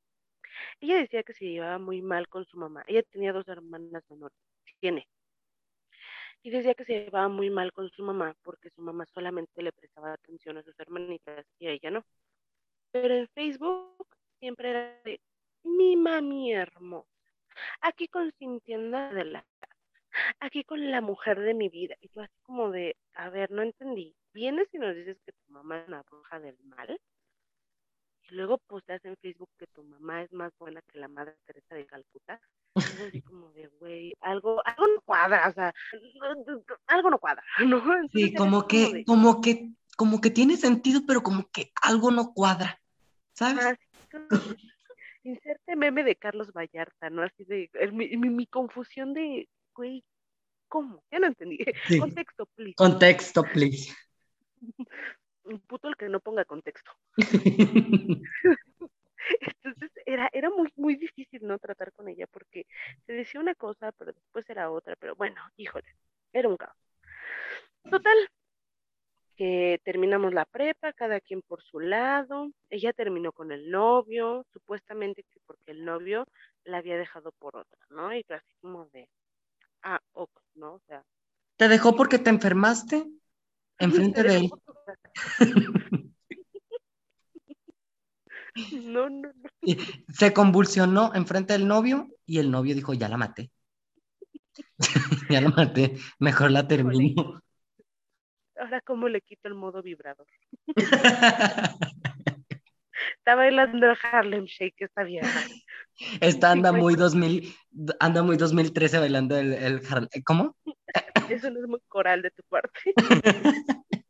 Ella decía que se llevaba muy mal con su mamá. Ella tenía dos hermanas menores, tiene. Y decía que se llevaba muy mal con su mamá porque su mamá solamente le prestaba atención a sus hermanitas y a ella no. Pero en Facebook siempre era de mi mami hermosa, aquí consintiendo de la aquí con la mujer de mi vida. Y tú así como de, a ver, no entendí. Vienes y nos dices que tu mamá es una bruja del mal luego posteas en Facebook que tu mamá es más buena que la madre Teresa de Calcuta. Es así como de, güey, algo, algo no cuadra, o sea, algo no cuadra, ¿no? sí, como que, como, que, como que tiene sentido, pero como que algo no cuadra, ¿sabes? inserte meme de Carlos Vallarta, ¿no? Así de, mi, mi, confusión de, güey, ¿cómo? Ya no entendí. Contexto, please. Contexto, please un puto el que no ponga contexto. Entonces era, era muy, muy difícil no tratar con ella porque se decía una cosa, pero después era otra, pero bueno, híjole, era un caos. Total, que terminamos la prepa, cada quien por su lado, ella terminó con el novio, supuestamente que porque el novio la había dejado por otra, ¿no? Y así como de, ah, ok, ¿no? O sea. ¿Te dejó porque te enfermaste? Enfrente de él. No, no, no. Se convulsionó enfrente del novio y el novio dijo, ya la maté. ya la maté, mejor la termino. Ahora, ¿cómo le quito el modo vibrador? Está bailando el Harlem Shake esta vieja. Esta anda muy 2000, anda muy 2013 bailando el, el Harlem. ¿Cómo? Eso no es muy coral de tu parte.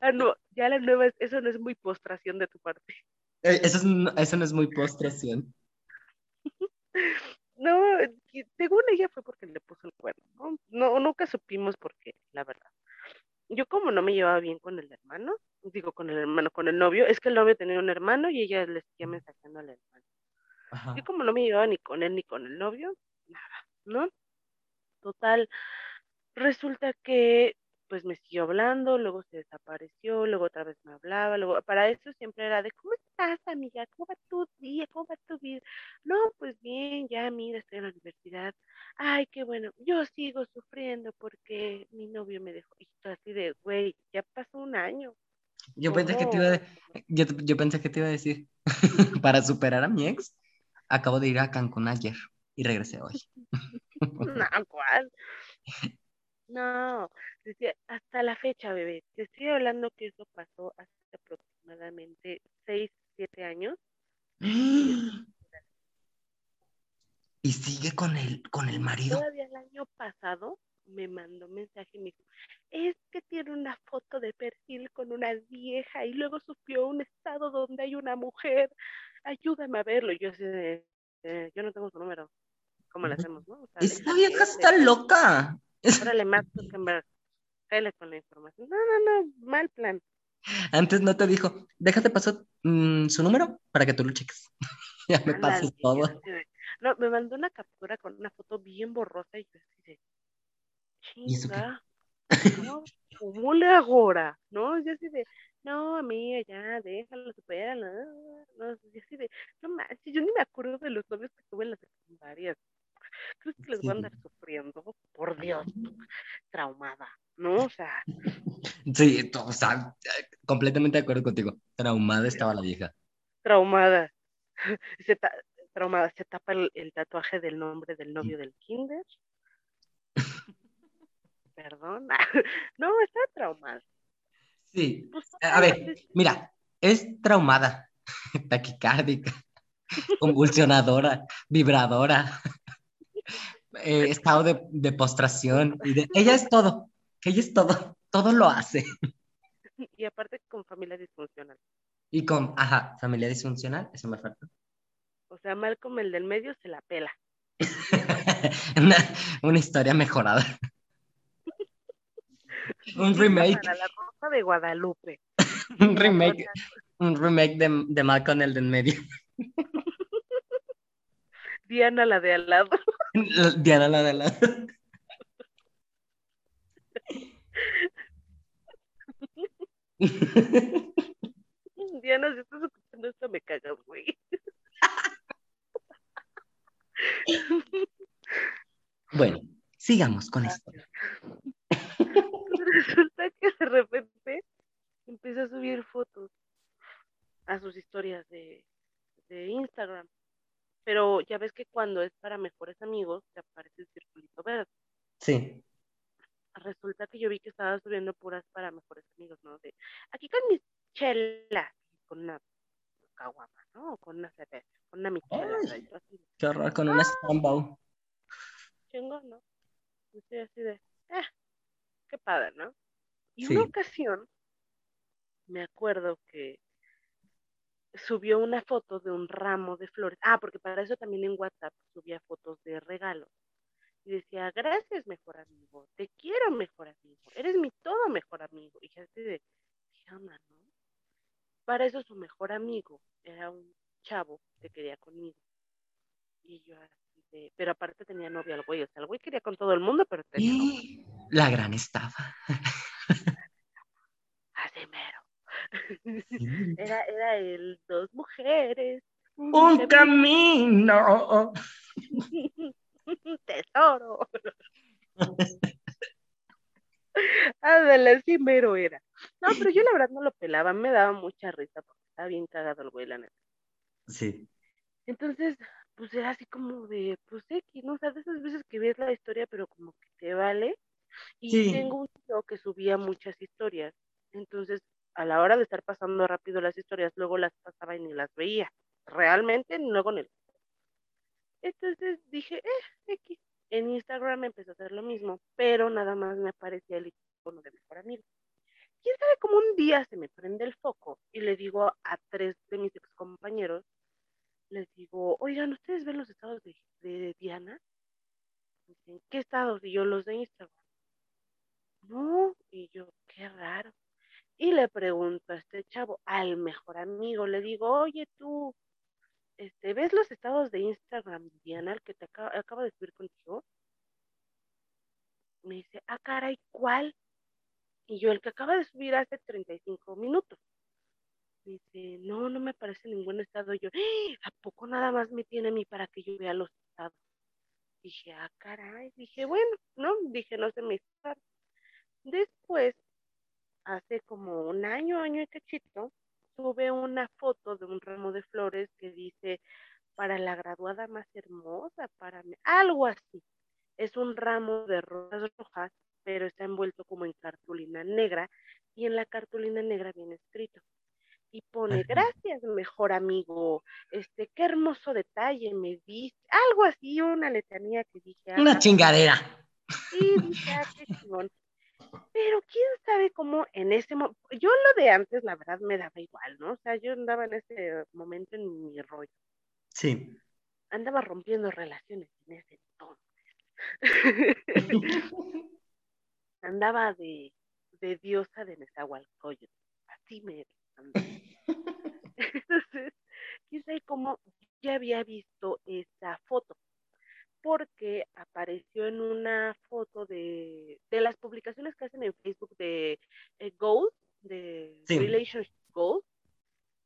Ah, no, ya la nueva, eso no es muy postración de tu parte. Eh, eso, eso no es muy postración. no, según ella fue porque le puso el cuerno, ¿no? ¿no? Nunca supimos por qué, la verdad. Yo como no me llevaba bien con el hermano, digo con el hermano, con el novio, es que el novio tenía un hermano y ella le seguía mensajando al hermano. Yo como no me llevaba ni con él ni con el novio, nada, ¿no? Total, resulta que pues me siguió hablando, luego se desapareció, luego otra vez me hablaba, luego para eso siempre era de, ¿cómo estás, amiga? ¿Cómo va tu día? ¿Cómo va tu vida? No, pues bien, ya mira, estoy en la universidad. Ay, qué bueno, yo sigo sufriendo porque mi novio me dejó. Y así de, güey, ya pasó un año. Yo pensé que te iba a, yo, yo pensé que te iba a decir, para superar a mi ex, Acabo de ir a Cancún ayer y regresé hoy. no, ¿cuál? No, hasta la fecha, bebé. Te estoy hablando que eso pasó hace aproximadamente 6, 7 años. ¿Y sigue con el, con el marido? Todavía el año pasado me mandó mensaje y me dijo, es que tiene una foto de perfil con una vieja y luego subió un estado donde hay una mujer, ayúdame a verlo. Y yo así yo no tengo su número. ¿Cómo le hacemos, no? Esta vieja está loca. Órale, Mark Zuckerberg, cállale con la información. No, no, no, mal plan. Antes no te dijo, déjate pasar mm, su número para que tú lo cheques. ya me pasó todo. No, me mandó una captura con una foto bien borrosa y yo así de, chinga, ¿cómo, ¿cómo le ahora? ¿No? Yo así de, no, amiga, ya, déjalo, supera, no, no, yo así de, no manches, yo ni me acuerdo de los novios que tuve en las secundarias. Creo que les voy a andar sufriendo, por Dios, traumada, ¿no? O sea. Sí, o sea, completamente de acuerdo contigo. Traumada estaba la vieja. Traumada. Se traumada, se tapa el, tatuaje del nombre del novio del kinder. Perdón. no, está traumada. Sí. Pues, a ver, mira, es traumada, taquicárdica, convulsionadora, vibradora, eh, estado de, postración. Y de, ella es todo, ella es todo, todo lo hace. Y aparte con familia disfuncional. Y con, ajá, familia disfuncional, eso me falta. O sea, mal como el del medio se la pela. una, historia mejorada. un remake. Para la ropa de Guadalupe. un remake. Un remake de, de mal con el del medio. Diana la de al lado. Diana la de. Diana, si estás escuchando esto, me cagas, güey. Bueno, sigamos con esto. Resulta que de repente empieza a subir fotos a sus historias de, de Instagram. Pero ya ves que cuando es para mejores amigos, te aparece el circulito verde. Sí. Resulta que yo vi que estaba subiendo puras para mejores amigos, ¿no? De aquí con mis chelas, con una caguama, ¿no? Con una cerveza, con una michela. Qué horror, con una ¡Ah! Chingón, ¿no? Estoy así de, ah, qué padre, ¿no? Y una ocasión, me acuerdo que subió una foto de un ramo de flores. Ah, porque para eso también en WhatsApp subía fotos de regalos. Y decía, gracias, mejor amigo, te quiero, mejor amigo, eres mi todo mejor amigo. Y así de, ¿qué onda, no? Para eso su mejor amigo era un chavo que quería conmigo. Y yo así de, pero aparte tenía novia el güey, o sea, el güey quería con todo el mundo, pero tenía La gran estafa. Así mero. Era, era el dos mujeres. Un, camino. Tesoro. Ándale, sí mero era. No, pero yo la verdad no lo pelaba, me daba mucha risa porque estaba bien cagado el güey, la neta. Sí. Entonces, pues era así como de, pues X, ¿no? O sea, de esas veces que ves la historia, pero como que te vale. Y tengo un tío que subía muchas historias. Entonces, a la hora de estar pasando rápido las historias, luego las pasaba y ni las veía. Realmente, luego en el. Entonces dije, eh, X. En Instagram empezó a hacer lo mismo, pero nada más me aparecía el icono de mejor amigo. Quién sabe cómo un día se me prende el foco y le digo a tres de mis ex compañeros, les digo, oigan, ¿ustedes ven los estados de, de Diana? Dicen, ¿qué estados? Y yo los de Instagram. No, y yo, qué raro. Y le pregunto a este chavo, al mejor amigo, le digo, oye tú, este, ¿ves los estados de Instagram, Diana, el que te acaba, acaba de subir contigo? Me dice, ah, caray, ¿cuál? Y yo, el que acaba de subir hace 35 minutos. Me dice, no, no me aparece ningún estado. yo, ¡Ah! ¿a poco nada más me tiene a mí para que yo vea los estados? Dije, ah, caray. Dije, bueno, no, dije, no se me está. Después hace como un año, año y cachito, sube una foto de un ramo de flores que dice, para la graduada más hermosa, para mí, algo así. Es un ramo de rosas rojas, pero está envuelto como en cartulina negra y en la cartulina negra viene escrito. Y pone, gracias, mejor amigo, este, qué hermoso detalle me diste, algo así, una letanía que dije. Una chingadera. Sí, dije, ah, qué chingón. Pero quién sabe cómo en ese momento, yo lo de antes, la verdad, me daba igual, ¿no? O sea, yo andaba en ese momento en mi rollo. Sí. Andaba rompiendo relaciones en ese entonces. andaba de, de diosa de Nezahualcóyotl. Así me Entonces, quién sabe cómo ya había visto esa foto porque apareció en una foto de, de las publicaciones que hacen en Facebook de eh, Goals, de Relationship Goals,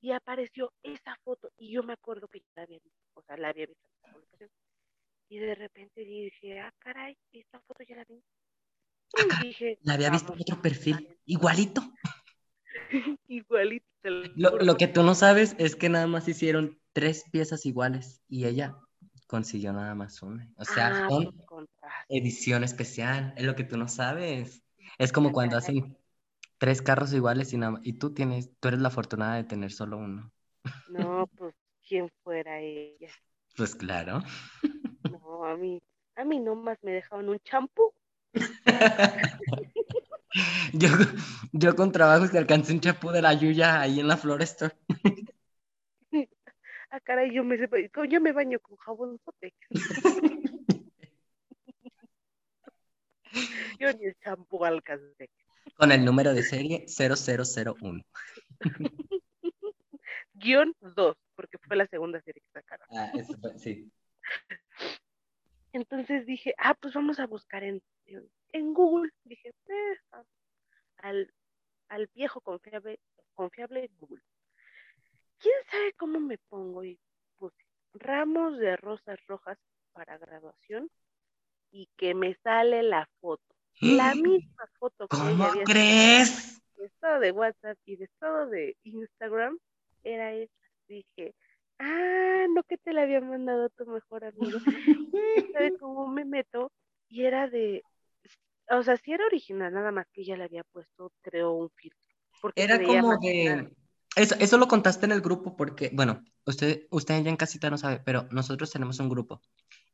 y apareció esa foto, y yo me acuerdo que ya la había visto, o sea, la había visto en esa publicación, y de repente dije, ah, caray, esta foto ya la vi. Y dije, la había visto en otro perfil, igualito. igualito. Lo, lo que tú no sabes es que nada más hicieron tres piezas iguales, y ella consiguió nada más una. O sea, ah, edición especial, es lo que tú no sabes. Es como cuando hacen tres carros iguales y, nada, y tú tienes, tú eres la afortunada de tener solo uno. No, pues quién fuera ella. Pues claro. No, a mí, a mí nomás me dejaron un champú. yo, yo con trabajo que alcancé un champú de la Yuya ahí en la Flor ah, caray, yo me, yo me baño con jabón sote. yo ni el champú alcancé. Con el número de serie 0001. Guión 2, porque fue la segunda serie que sacaron. Ah, sí. Entonces dije, ah, pues vamos a buscar en, en, Google. Dije, eh, al, al viejo confiable, confiable Google quién sabe cómo me pongo y puse ramos de rosas rojas para graduación y que me sale la foto. La misma foto que ¿Cómo ella había crees? De estado de WhatsApp y de estado de Instagram era esa. Dije, ah, no que te la había mandado tu mejor amigo. ¿Sabes cómo me meto? Y era de, o sea, sí era original, nada más que ella le había puesto, creo, un filtro. Era como de, eso, lo contaste en el grupo porque, bueno, usted, usted ya en casita no sabe, pero nosotros tenemos un grupo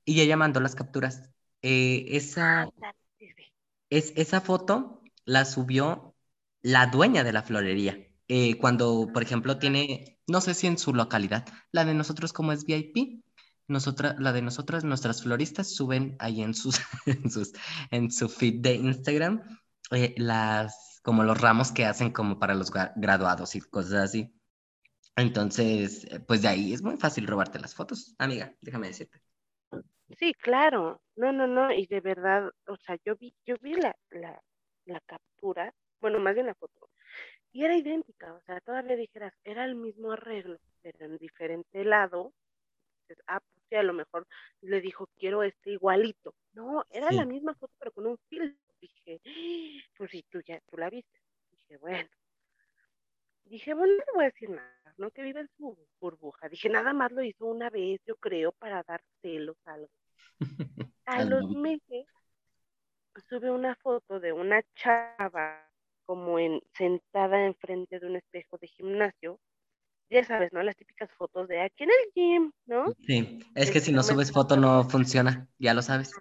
y ella mandó las capturas. Eh, esa, ah, es, esa foto la subió la dueña de la florería. Eh, cuando, por ejemplo, tiene, no sé si en su localidad, la de nosotros como es VIP, nosotras, la de nosotras, nuestras floristas suben ahí en sus, en sus, en su feed de Instagram eh, las como los ramos que hacen como para los graduados y cosas así. Entonces, eh, pues de ahí es muy fácil robarte las fotos, amiga, déjame decirte. Sí, claro, no, no, no, y de verdad, o sea, yo vi, yo vi la, la, la captura, bueno, más bien la foto, y era idéntica, o sea, todavía dijeras, era el mismo arreglo, pero en diferente lado, ah, pues sí, a lo mejor le dijo, quiero este igualito, no, era la misma foto, pero con un filtro, dije, pues si tú ya, tú la viste. Dije, bueno. Dije, bueno, no le voy a decir nada, ¿no? Que vive en su burbuja. Dije, nada más lo hizo una vez, yo creo, para dar celos algo. A los meses sube una foto de una chava como en sentada enfrente de un espejo de gimnasio. Ya sabes, ¿no? Las típicas fotos de aquí en el gym, ¿no? Sí, es que si no subes foto no funciona, ya lo sabes.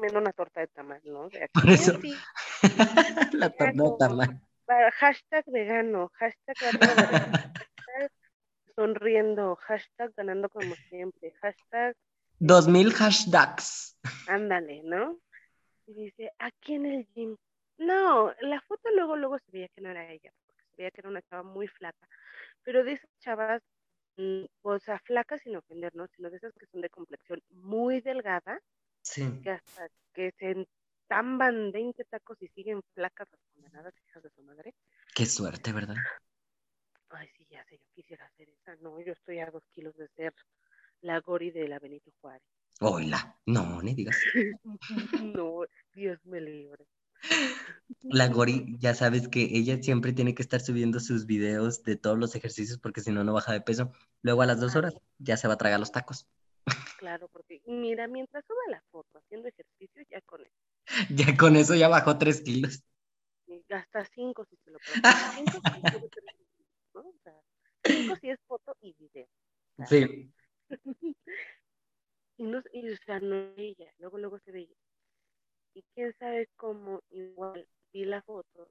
Comiendo una torta de tamal, ¿no? Por eso. la torta de tamal. Hashtag vegano, hashtag, hashtag sonriendo, hashtag ganando como siempre, hashtag. Dos mil hashtags. Ándale, ¿no? Y dice, aquí en el gym. No, la foto luego, luego se veía que no era ella, porque se veía que era una chava muy flaca. Pero de esas chavas Mm, o sea, flacas sin ofender, ¿no? Sino de esas que son de complexión muy delgada, sí. que hasta que se entamban 20 tacos y siguen flacas las condenadas hijas de su madre. Qué suerte, ¿verdad? Ay, sí, ya sé, yo quisiera hacer esa. No, yo estoy a dos kilos de ser la Gori de la Benito Juárez. Hola, no, ni digas. no, Dios me libre. La Gori, ya sabes que ella siempre tiene que estar subiendo sus videos de todos los ejercicios porque si no, no baja de peso. Luego a las dos horas ya se va a tragar los tacos. Claro, porque mira, mientras sube la foto haciendo ejercicio, ya con eso. Ya con eso ya bajó tres kilos. Hasta cinco si se lo Cinco, ¿no? o sea, cinco si es foto y video. sí. y, no, y o sea, no ella, luego, luego se veía. Y quién sabe cómo igual vi la foto.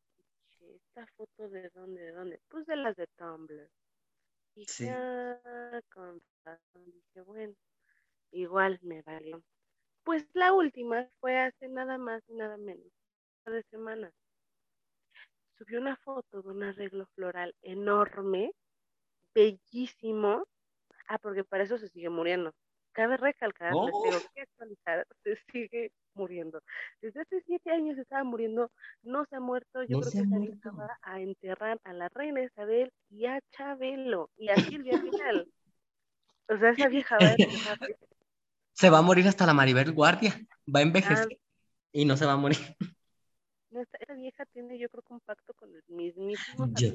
Dije, ¿esta foto de dónde, de dónde? Pues de las de Tumblr. Y ya con razón dije, bueno, igual me valió. Pues la última fue hace nada más y nada menos, de semanas. Subió una foto de un arreglo floral enorme, bellísimo. Ah, porque para eso se sigue muriendo. Cabe recalcar, les tengo oh. que actualizar, se sigue muriendo. Desde hace siete años estaba muriendo, no se ha muerto. Yo creo que esa va a enterrar a la reina Isabel y a Chabelo y a Silvia final. O sea, esa vieja va a Se va a morir hasta la Maribel Guardia, va a envejecer ah. y no se va a morir. esa, vieja tiene, yo creo que un pacto con el mismísimo. Yo,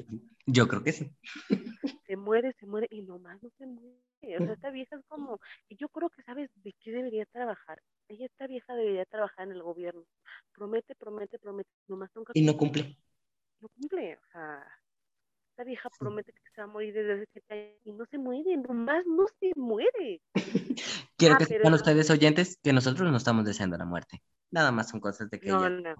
yo creo que sí. Se muere, se muere y nomás no se muere. O sea, esta vieja es como, yo creo que sabes de qué debería trabajar. Ella, esta vieja debería trabajar en el gobierno. Promete, promete, promete, nomás nunca. Y no cumple. No cumple, o sea, esta vieja promete que se va a morir desde hace siete años y no se muere, nomás no se muere. Quiero ah, que sepan ustedes oyentes que nosotros no estamos deseando la muerte. Nada más son cosas de que no, No,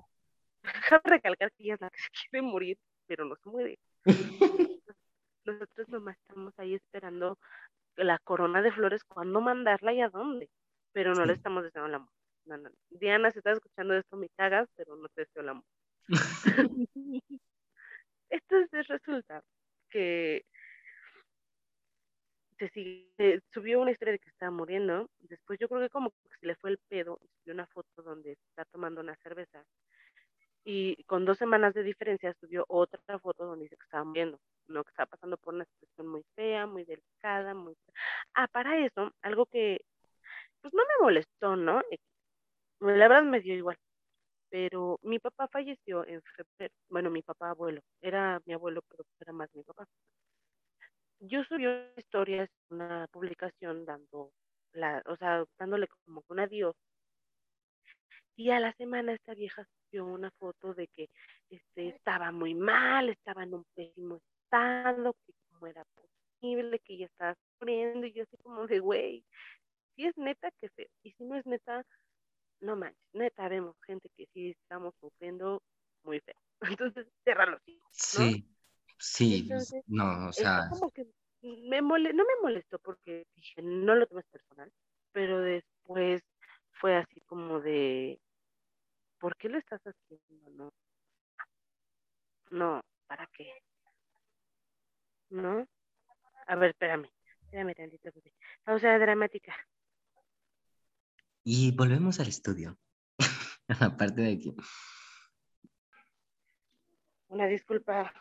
Déjame recalcar que ella es la que se quiere morir, pero no se muere. Nosotros nomás estamos ahí esperando la corona de flores, cuándo mandarla y a dónde. Pero no le estamos deseando la muerte. No, no. Diana, si estás escuchando esto, me cagas, pero no te deseo la muerte. Entonces resulta que se sigue, subió una historia de que estaba muriendo. Después yo creo que como que se le fue el pedo y subió una foto donde está tomando una cerveza. Y con dos semanas de diferencia subió otra foto donde dice que estaba muriendo, ¿no? Que estaba pasando por una situación muy fea, muy delicada, muy... Ah, para eso, algo que pues no me molestó, ¿no? La verdad me dio igual pero mi papá falleció en febrero, bueno, mi papá abuelo, era mi abuelo, pero era más mi papá. Yo subí una historia, una publicación dando, la, o sea, dándole como un adiós. Y a la semana esta vieja subió una foto de que este, estaba muy mal, estaba en un pésimo estado, que cómo era posible, que ella estaba sufriendo, y yo así como de, güey, si es neta, que feo, y si no es neta, no manches, neta, vemos gente que sí estamos sufriendo muy feo. Entonces, cierra los hijos. Sí, sí, no, o sea. Como que me mole, no me molestó porque dije, no lo tomes personal, pero después fue así como de, ¿por qué lo estás haciendo? No, no, ¿para qué? ¿No? A ver, espérame, espérame tantito. Pausa dramática. Y volvemos al estudio. Aparte de aquí. Una disculpa,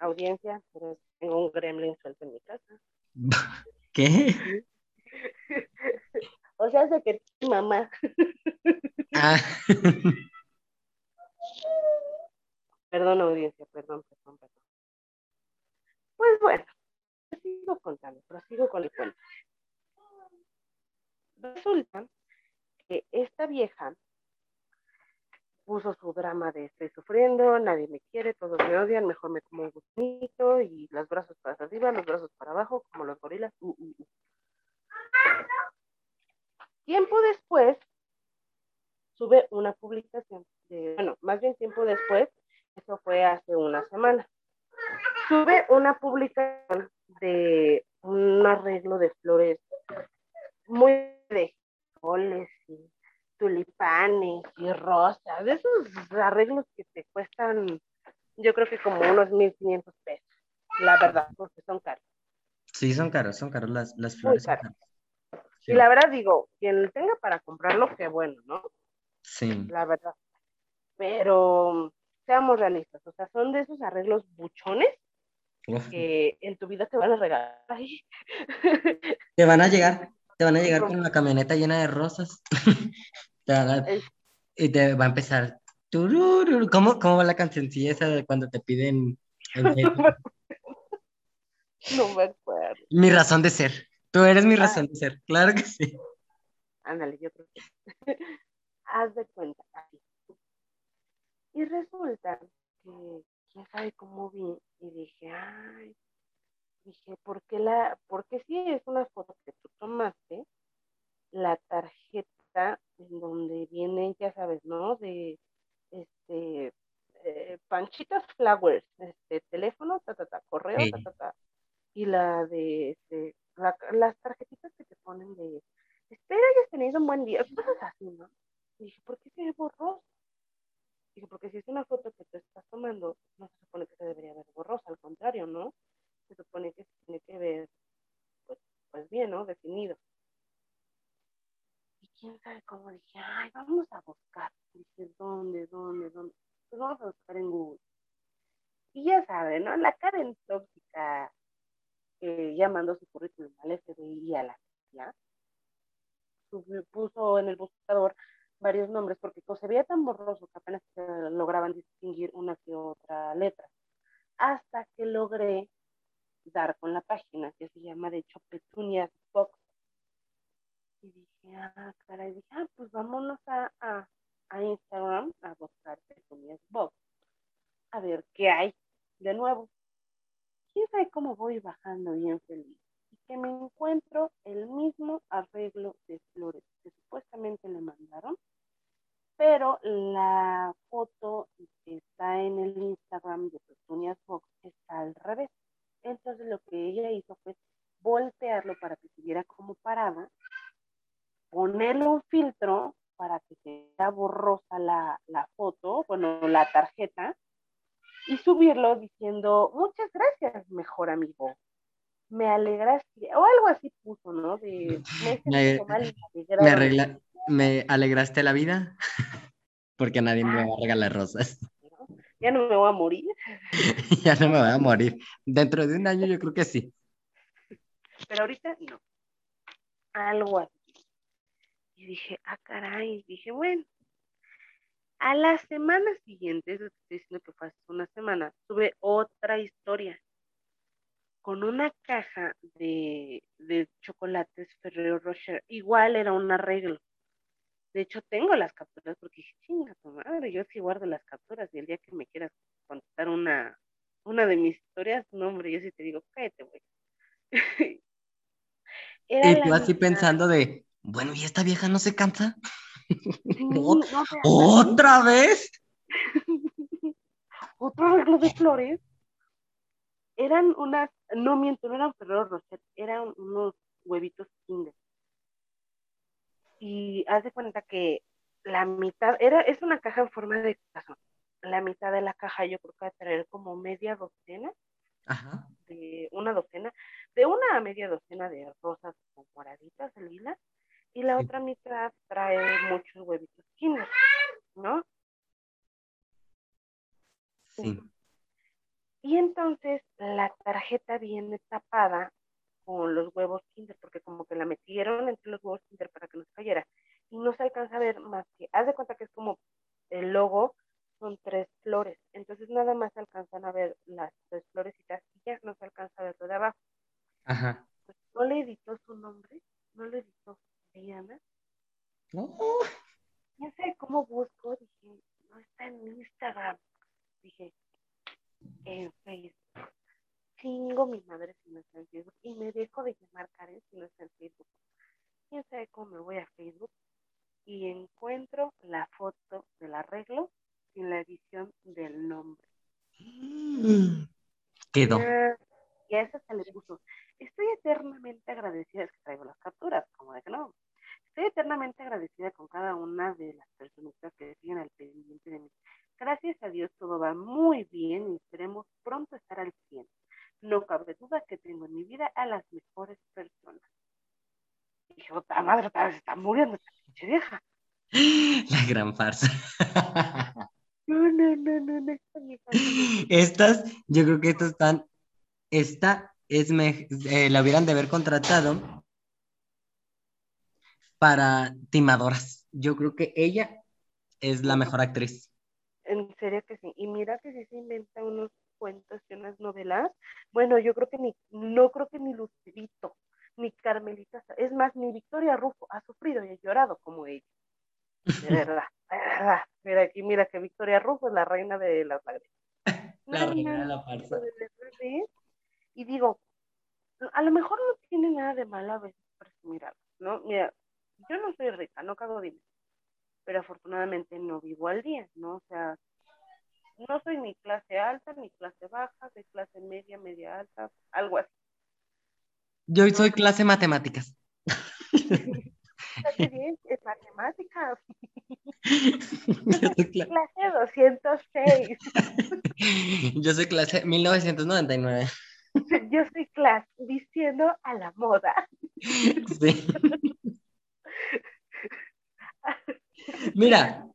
audiencia, pero tengo un gremlin suelto en mi casa. ¿Qué? o sea, sé que tu mamá. ah. perdón, audiencia, perdón, perdón, perdón. Pues bueno, sigo contando, prosigo con el cuento. Resulta esta vieja puso su drama de estoy sufriendo, nadie me quiere, todos me odian, mejor me como un gustito y los brazos para arriba, los brazos para abajo, como los gorilas. Uh, uh, uh. Tiempo después, sube una publicación, de, bueno, más bien tiempo después, eso fue hace una semana, sube una publicación de un arreglo de flores muy de y tulipanes y rosas, de esos arreglos que te cuestan, yo creo que como unos 1500 pesos, la verdad, porque son caros. Sí, son caros, son caros las, las flores. Y la verdad digo, quien tenga para comprarlo, qué bueno, ¿no? Sí. La verdad. Pero seamos realistas, o sea, son de esos arreglos buchones que en tu vida te van a regalar. Te van a llegar. Te van a llegar con una camioneta llena de rosas. y te va a empezar. ¿Cómo, ¿Cómo va la cancioncilla esa de cuando te piden en No me acuerdo. Mi razón de ser? Tú eres mi Ah. razón de ser, claro que sí. Ándale, yo creo que. Haz de cuenta. Y resulta que quién sabe cómo vi y dije, ay, dije, ¿por qué la, porque si es una foto que tú tomaste, la tarjeta en donde viene, ya sabes, ¿no? De este eh, Panchitas Flowers, este teléfono, ta, ta, ta, correo, Sí. ta, ta, ta. Y la de este, la- las tarjetitas que te ponen de espero hayas tenido un buen día, cosas así, ¿no? Y dije, ¿por qué se ve borroso? Dije, porque si es una foto que tú estás tomando, no se supone que se debería ver borrosa, al contrario, ¿no? Se supone que se tiene que ver, pues, pues bien, ¿no? Definido. Quién sabe cómo dije, ay, vamos a buscar. Dije, ¿dónde, dónde, dónde? Pues vamos a buscar en Google. Y ya saben, ¿no? La Karen tóxica que ya mandó su currículum al FBI a la CIA, puso en el buscador varios nombres porque se veía tan borroso que apenas lograban distinguir una que otra letra. Hasta que logré dar con la página que se llama de hecho Petunias Box. Y dije, ah, caray, dije, ah, pues vámonos a, a, Instagram a buscar Petunias Box. A ver qué hay de nuevo. ¿Quién sabe cómo voy bajando bien feliz? Y que me encuentro el mismo arreglo de flores que supuestamente le mandaron, pero la foto que está en el Instagram de Petunias Box está al revés. Entonces lo que ella hizo fue voltearlo para que se viera como parada, ponerle un filtro para que se vea borrosa la, la foto, bueno, la tarjeta, y subirlo diciendo, muchas gracias, mejor amigo. Me alegraste, o algo así puso, ¿no? De, me Me- sentido mal y me Me, alegraron". arregla- me alegraste la vida porque nadie me va a regalar rosas. Ya no me voy a morir. ya no me voy a morir. Dentro de un año yo creo que sí. pero ahorita no. Algo así. Y dije, ah, caray, dije, bueno. A la semana siguiente, estoy diciendo que fue hace una semana, tuve otra historia con una caja de, de chocolates Ferrero Rocher. Igual era un arreglo. De hecho, tengo las capturas porque dije, chinga tu madre, yo sí guardo las capturas y el día que me quieras contar una, una de mis historias, no, hombre, yo sí te digo, cállate, güey. Y tú así pensando de, bueno, ¿y esta vieja no se cansa? Sí, ¿Ot- no, así, ¿Otra vez? otro arreglo de flores. Eran unas, no miento, no eran Ferrero Rocher, eran unos huevitos Kinder. Y haz de cuenta que la mitad, era, es una caja en forma de corazón. La mitad de la caja yo creo que va a traer como media docena, Ajá. de una docena, de una a media docena de rosas como moraditas, lilas, y la otra mitad trae muchos huevitos Kinder, ¿no? Sí. Y entonces la tarjeta viene tapada con los huevos Kinder, porque como que la metieron entre los huevos Kinder para que no se cayera. Y no se alcanza a ver más que, haz de cuenta que es como el logo, son tres flores. Entonces nada más se alcanzan a ver las tres florecitas y ya no se alcanza a ver lo de abajo. Ajá. Pues, no le editó su nombre, no le editó Oh, No sé cómo busco, dije, no está en Instagram. Dije, en Facebook. Chingo mi madre si no está en Facebook. Y me dejo de llamar Karen si no está en Facebook. Quién sabe cómo me voy a Facebook y encuentro la foto del arreglo sin la edición del nombre. Mm. Quedó. Ya- Y a esa se le puso. Estoy eternamente agradecida, es que traigo las capturas, como de que no. Estoy eternamente agradecida con cada una de las personitas que siguen al pendiente de mí. Gracias a Dios todo va muy bien y esperemos pronto estar al 100. No cabe duda que tengo en mi vida a las mejores personas. Y dije, otra madre, otra vez se está muriendo esta pinche vieja. La gran farsa. No, no, no, no, no, no. Estas, yo creo que estas están, esta es, me, eh, la hubieran de haber contratado para timadoras. Yo creo que ella es la mejor actriz. serio que sí. Y mira que sí se inventa unos cuentos y unas novelas. Bueno, yo creo que ni, no creo que ni Lucerito, ni Carmelita, es más, ni Victoria Rufo ha sufrido y ha llorado como ella. De verdad, de verdad. Mira aquí, mira que Victoria Rufo es la reina de las lágrimas. La reina de la farsa. Y digo, a lo mejor no tiene nada de malo a veces presumir algo, ¿no? Mira, yo no soy rica, no cago dinero, pero afortunadamente no vivo al día, ¿no? O sea, no soy ni clase alta ni clase baja, soy clase media, media alta, algo así. Yo soy clase matemáticas. es matemáticas. clase 206. Yo soy clase 1999. Yo soy clase vistiendo a la moda. Sí. Mira,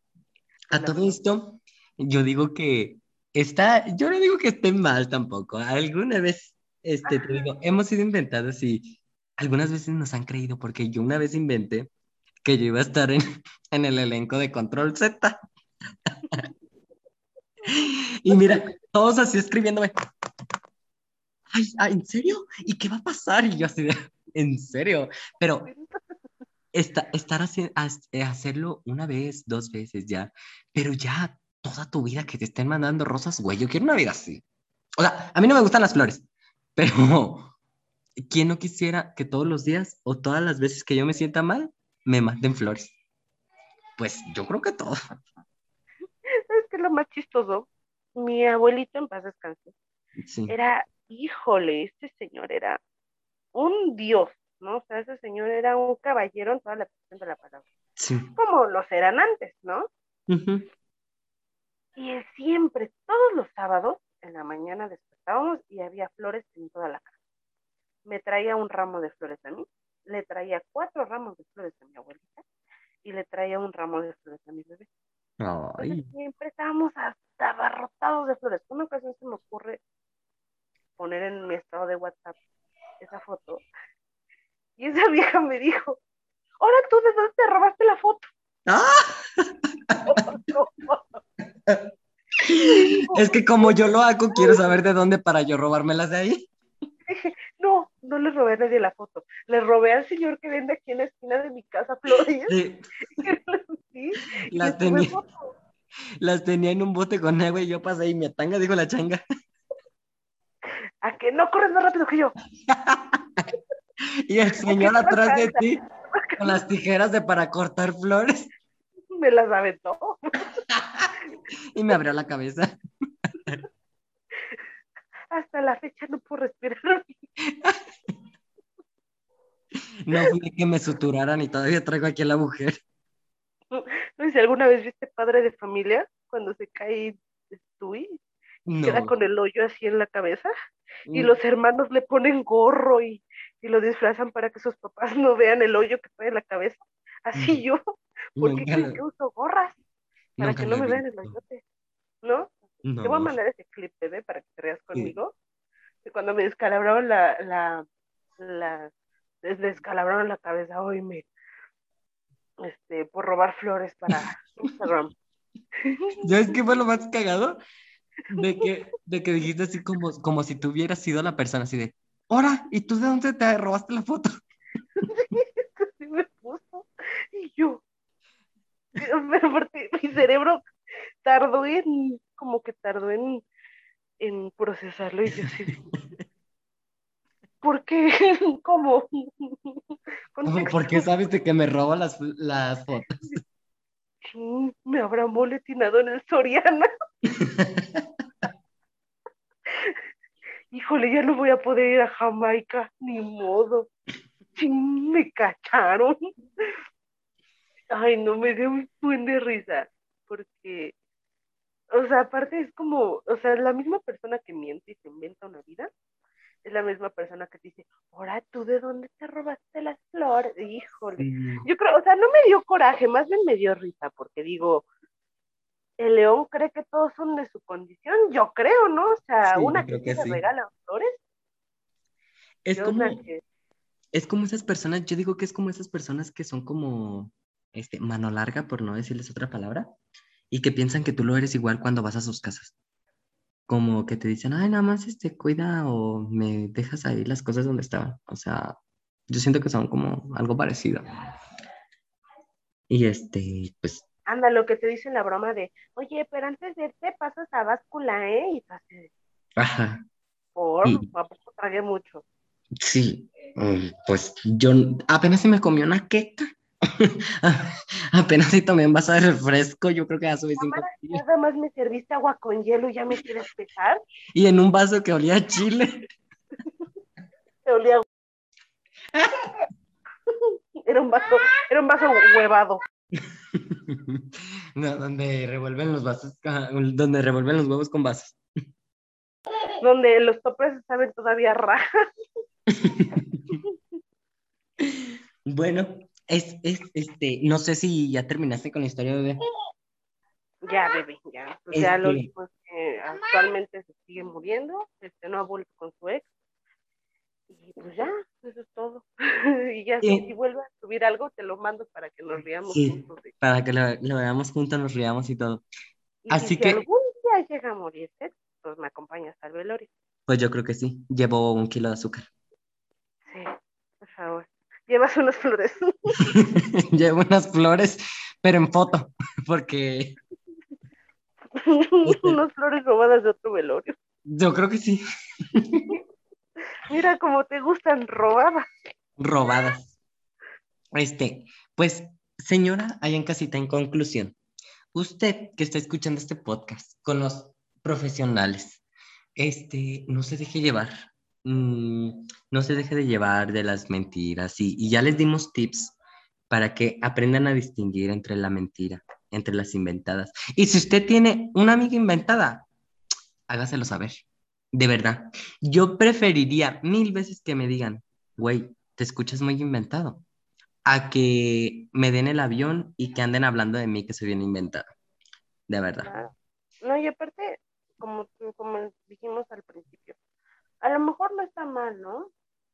a todo esto, yo digo que está, yo no digo que esté mal tampoco. Alguna vez, este, te digo, hemos sido inventados y algunas veces nos han creído porque yo una vez inventé que yo iba a estar en, en el elenco de Control Z. y mira, todos así escribiéndome. Ay, ¿en serio? ¿Y qué va a pasar? Y yo así de, ¿en serio? Pero estar así, eh, hacerlo una vez, dos veces ya, pero ya toda tu vida que te estén mandando rosas, güey, yo quiero una vida así. O sea, a mí no me gustan las flores, pero ¿quién no quisiera que todos los días o todas las veces que yo me sienta mal, me manden flores? Pues yo creo que todo. Es que lo más chistoso, mi abuelito en paz descanse, era, híjole, este señor era un dios, ¿no? O sea, ese señor era un caballero en toda la extensión de la palabra. Sí. Como los eran antes, ¿no? Y él siempre, todos los sábados, en la mañana despertábamos y había flores en toda la casa. Me traía un ramo de flores a mí, le traía cuatro ramos de flores a mi abuelita y le traía un ramo de flores a mi bebé. siempre estábamos hasta abarrotados de flores. Una ocasión se me ocurre poner en mi estado de WhatsApp esa foto y esa vieja me dijo, ahora tú de dónde te robaste la foto. ¡Ah! es que como yo lo hago, quiero saber de dónde para yo robármelas de ahí. no, no le robé a nadie la foto. Le robé al señor que vende aquí en la esquina de mi casa flores. Sí. las, tenía, las tenía en un bote con agua y yo pasé y me tanga, dijo la changa. ¿A que no corres más rápido que yo? y el señor atrás de ti con las tijeras de para cortar flores. Me las aventó. y me abrió la cabeza. Hasta la fecha no puedo respirar. No fue que me suturaran y todavía traigo aquí a la mujer. No, sé si alguna vez viste padre de familia cuando se cae Stewie queda con el hoyo así en la cabeza y mm. los hermanos le ponen gorro y, y, lo disfrazan para que sus papás no vean el hoyo que trae en la cabeza. Así yo, porque yo uso gorras para que no me vean el hoyote, ¿no? Te voy a mandar ese clip, bebé, para que te veas conmigo. De cuando me descalabraron la, la, la, descalabraron la cabeza, hoy me, este, por robar flores para Instagram. ¿Sabes qué fue lo más cagado? De que, de que dijiste así como, como si tú hubieras sido la persona así de, ¡Hora! ¿Y tú de dónde te robaste la foto? Sí, me puso. Y yo, pero porque mi cerebro tardó en, como que tardó en, en procesarlo y yo así ¿por qué? ¿Cómo? ¿Por qué sabes de que me roba las, las fotos? me habrá moletinado en el Soriana. Híjole, ya no voy a poder ir a Jamaica, ni modo. me cacharon. Ay, no, me dio un buen de risa, porque, o sea, aparte es como, o sea, la misma persona que miente y se inventa una vida, es la misma persona que dice, ahora tú de dónde te robaste las flores, híjole. Yo creo, o sea, no me dio coraje, más bien me dio risa, porque digo, el león cree que todos son de su condición, yo creo, ¿no? O sea, una que, se regala flores. Es como, es como esas personas, yo digo que es como esas personas que son como, este, mano larga, por no decirles otra palabra, y que piensan que tú lo eres igual cuando vas a sus casas. Como que te dicen, ay, nada más este, cuida o me dejas ahí las cosas donde estaban. O sea, yo siento que son como algo parecido. Y este, pues. Anda, lo que te dice la broma de, oye, pero antes de irte pasas a báscula, ¿eh? Y así. Ajá. Por, ¿a poco tragué mucho? Sí, mm, pues yo apenas si me comí una queca. apenas si tomé un vaso de refresco, yo creo que ya subí cinco Nada más me serviste agua con hielo y ya me quieres pesar. Y en un vaso que olía a chile. Te olía era un vaso, era un vaso huevado. No, donde revuelven los vasos, donde revuelven los huevos con vasos. Donde los topes saben todavía rajas. bueno, es, es, este, no sé si ya terminaste con la historia, bebé. Ya, bebé, ya. Pues ya lo último es que actualmente se sigue muriendo, este no ha vuelto con su ex. Y pues ya, eso es todo. y ya, si vuelve a subir algo, te lo mando para que nos riamos juntos. Para que lo, veamos juntos, nos riamos y todo. Así si que. algún día llega a morir, pues me acompañas al velorio. Pues yo creo que sí. Llevo un kilo de azúcar. Sí, por favor. Llevas unas flores. Llevo unas flores, pero en foto, porque. unas flores robadas de otro velorio. Yo creo que sí. Mira cómo te gustan robadas. Robadas. Este, pues, señora, allá en casita, en conclusión, usted que está escuchando este podcast con los profesionales, este, no se deje llevar, mm, no se deje de llevar de las mentiras y, y ya les dimos tips para que aprendan a distinguir entre la mentira, entre las inventadas. Y si usted tiene una amiga inventada, hágaselo saber. De verdad, yo preferiría mil veces que me digan, güey, te escuchas muy inventado, a que me den el avión y que anden hablando de mí que soy bien inventado. De verdad. No, y aparte, como, como dijimos al principio, a lo mejor no está mal, ¿no?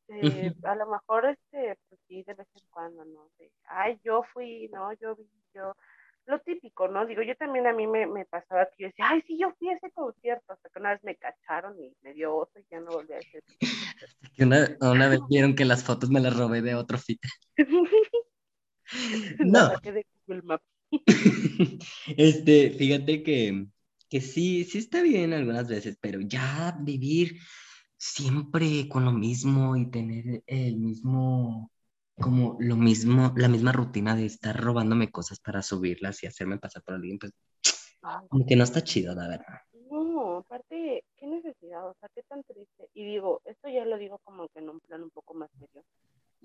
Eh, a lo mejor, este, pues sí, de vez en cuando, ¿no? ay, yo fui, ¿no? Yo vi, yo lo típico, ¿no? Digo, yo también a mí me, me, pasaba que yo decía, ay, sí, yo fui a ese concierto, hasta que una vez me cacharon y me dio oso y ya no volví a hacer. que una, una vez vieron que las fotos me las robé de otro fit. no. este, fíjate que, que sí, sí está bien algunas veces, pero ya vivir siempre con lo mismo y tener el mismo como lo mismo, la misma rutina de estar robándome cosas para subirlas y hacerme pasar por alguien, pues como que no está chido, la verdad. No, aparte, qué necesidad, o sea, qué tan triste. Y digo, esto ya lo digo como que en un plan un poco más serio.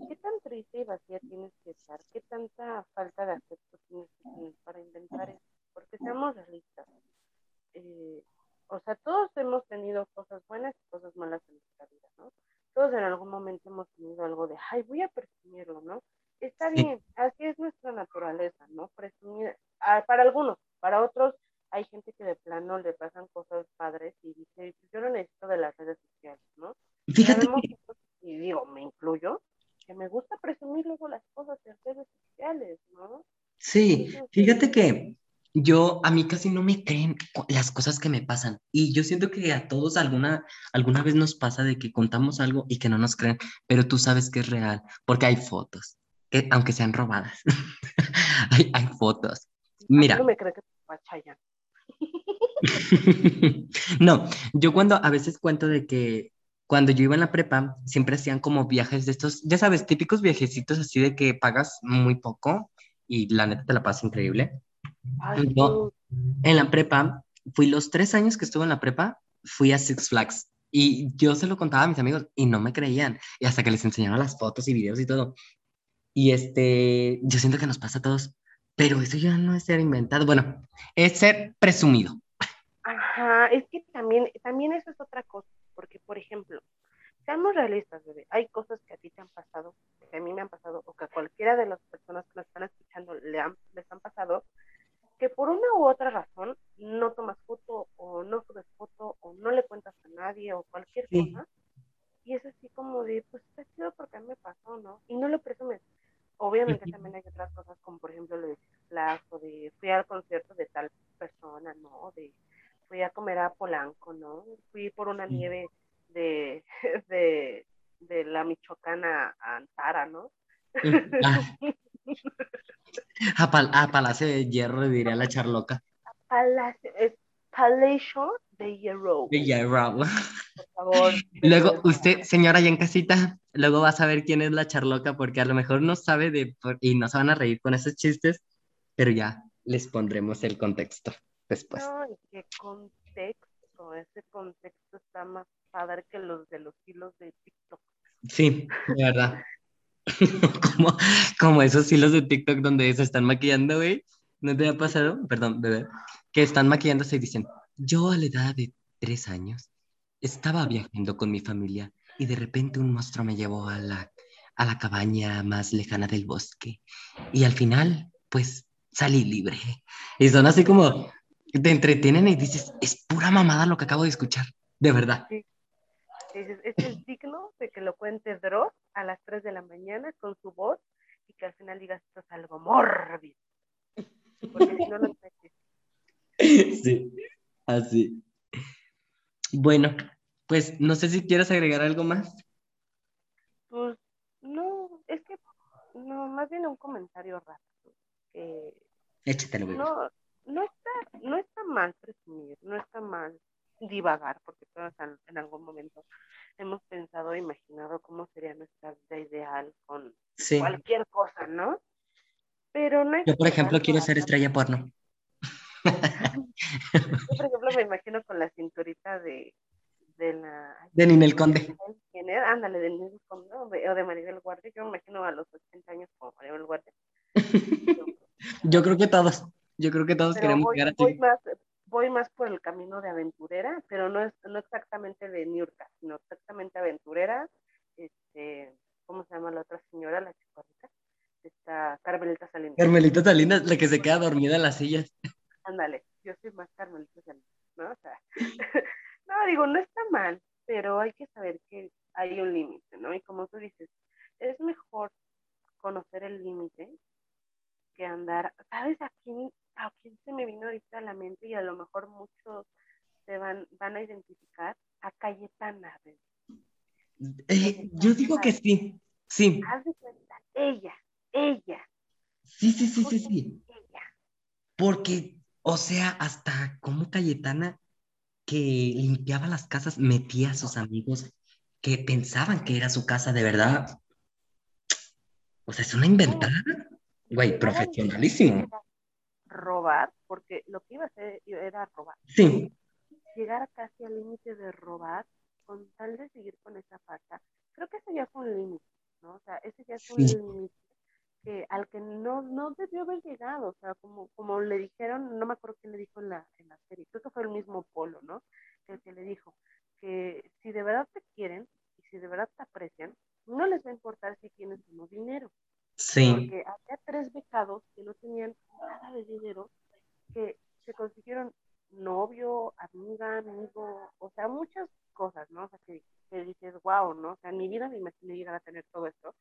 ¿Qué tan triste y vacía tienes que estar? ¿Qué tanta falta de afecto tienes que tener para inventar eso? Porque seamos realistas. Eh, o sea, todos hemos tenido cosas buenas y cosas malas en nuestra vida, ¿no? Todos en algún momento hemos tenido algo de, ay, voy a presumirlo, ¿no? Está bien, así es nuestra naturaleza, ¿no? Presumir, ah, para algunos, para otros hay gente que de plano le pasan cosas padres y dice, pues yo no necesito de las redes sociales, ¿no? Fíjate Y digo, me incluyo, que me gusta presumir luego las cosas en redes sociales, ¿no? Sí, fíjate que yo, a mí casi no me creen las cosas que me pasan. Y yo siento que a todos alguna, alguna vez nos pasa de que contamos algo y que no nos creen, pero tú sabes que es real, porque hay fotos, que, aunque sean robadas. hay, hay, fotos. Mira. No me creo que no, yo cuando a veces cuento de que cuando yo iba en la prepa, siempre hacían como viajes de estos, ya sabes, típicos viajecitos así de que pagas muy poco y la neta te la pasa increíble en la prepa, fui los tres años que estuve en la prepa, fui a Six Flags. Y yo se lo contaba a mis amigos y no me creían. Y hasta que les enseñaba las fotos y videos y todo. Y este, yo siento que nos pasa a todos. Pero eso ya no es ser inventado. Bueno, es ser presumido. Ajá, es que también, también eso es otra cosa. Porque, por ejemplo, seamos realistas, bebé. Hay cosas que a ti te han pasado, que a mí me han pasado, o que a cualquiera de las personas que nos están escuchando le han, les han pasado, que por una u otra razón no tomas foto o no subes foto o no le cuentas a nadie o cualquier cosa. Y es así como de, pues está chido porque a mí me pasó, ¿no? Y no lo presumes. Obviamente también hay otras cosas como por ejemplo lo de Six o de fui al concierto de tal persona comer a Polanco, ¿no? Fui por una nieve de, de, de la Michoacana a Antara, ¿no? Ah. A, pal a, Palacio de Hierro, diría la charloca. Palacio, es Palacio de Hierro. De Hierro. Por favor. Luego, usted, señora, ya en casita, luego va a saber quién es la charloca, porque a lo mejor no sabe de, y no se van a reír con esos chistes, pero ya les pondremos el contexto después. No, qué contexto, ese contexto está más padre que los de los hilos de TikTok. Sí, de verdad. como, como esos hilos de TikTok donde se están maquillando, güey. ¿No te ha pasado? Perdón, bebé. Que están maquillándose y dicen, yo a la edad de tres años estaba viajando con mi familia y de repente un monstruo me llevó a la, a la cabaña más lejana del bosque. Y al final, pues, salí libre. Y son así como, te entretienen y dices, es pura mamada lo que acabo de escuchar, de verdad. Sí. Este es digno de que lo cuente Dross a las 3 de la mañana con su voz y que al final digas esto es algo mórbido. Porque si no, no Sí, así. Bueno, pues no sé si quieres agregar algo más. Pues no, es que no, más bien un comentario rápido. Que Échatelo, no, no está, no está mal presumir, no está mal divagar, porque todos en algún momento hemos pensado, imaginado cómo sería nuestra vida ideal con cualquier cosa, ¿no? Pero no Yo, por ejemplo, quiero ser estrella porno. Yo, por ejemplo, me imagino con la cinturita de, de la... De Ninel Conde. Ándale, de Ninel Conde o de, Maribel Guardia. Yo me imagino a los 80 años como Maribel Guardia. Yo creo que todos. Yo creo que todos queremos llegar así. Voy más, voy más por el camino de aventurera, pero no es no exactamente de Niurka, sino exactamente aventurera. Este, ¿cómo se llama la otra señora, la chicorita? Está Carmelita Salinas. Carmelita Salinas, la que se queda dormida en las sillas. Ándale, yo soy más Carmelita Salinas, ¿no? O sea, no, digo, no está mal, pero hay que saber que hay un límite, ¿no? Y como tú dices, es mejor conocer el límite que andar, ¿sabes a quién, a quién se me vino ahorita a la mente y a lo mejor muchos se van, van a identificar? A Cayetana. Eh, yo digo que sí, sí. Haz de cuenta, ella, ella. Sí, sí, sí, sí, sí. Ella. Porque, o sea, hasta como Cayetana que limpiaba las casas, metía a sus amigos que pensaban que era su casa de verdad. O sea, es una inventada. Güey, profesionalísimo. Robar, porque lo que iba a hacer era robar. Sí. Llegar casi al límite de robar con tal de seguir con esa falta. Creo que ese ya fue un límite, ¿no? O sea, ese ya fue un límite que, al que no, no debió haber llegado. O sea, como, como le dijeron, no me acuerdo quién le dijo en la, en la serie, creo que fue el mismo Polo, ¿no? El que le dijo que si de verdad te quieren y si de verdad te aprecian, no les va a importar si tienes o no dinero. Sí. Porque había tres becados que no tenían nada de dinero, que se consiguieron novio, amiga, amigo, o sea, muchas cosas, ¿no? O sea, que, dices, wow, ¿no? O sea, en mi vida me imaginé llegar a tener todo esto,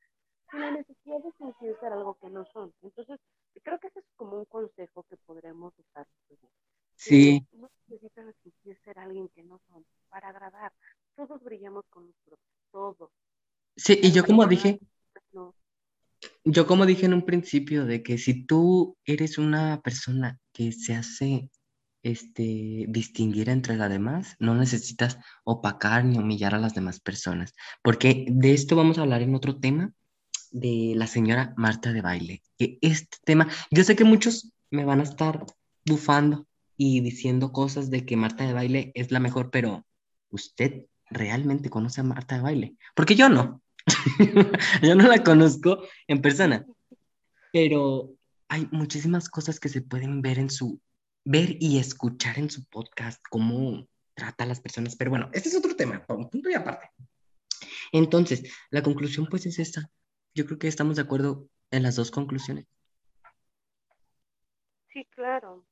sin la necesidad de fingir ser algo que no son. Entonces, creo que ese es como un consejo que podremos usar. Sí. No necesitan fingir ser alguien que no son para agradar. Todos brillamos con nuestro, todos. Sí, y yo como dije, yo como dije en un principio, de que si tú eres una persona que se hace este, distinguir entre las demás, no necesitas opacar ni humillar a las demás personas, porque de esto vamos a hablar en otro tema de la señora Marta de Baile, que este tema, yo sé que muchos me van a estar bufando y diciendo cosas de que Marta de Baile es la mejor, pero usted realmente conoce a Marta de Baile, porque yo no. Yo no la conozco en persona, pero hay muchísimas cosas que se pueden ver en su, ver y escuchar en su podcast, cómo trata a las personas. Pero bueno, este es otro tema, un punto y aparte. Entonces, la conclusión pues es esta. Yo creo que estamos de acuerdo en las dos conclusiones. Sí, claro.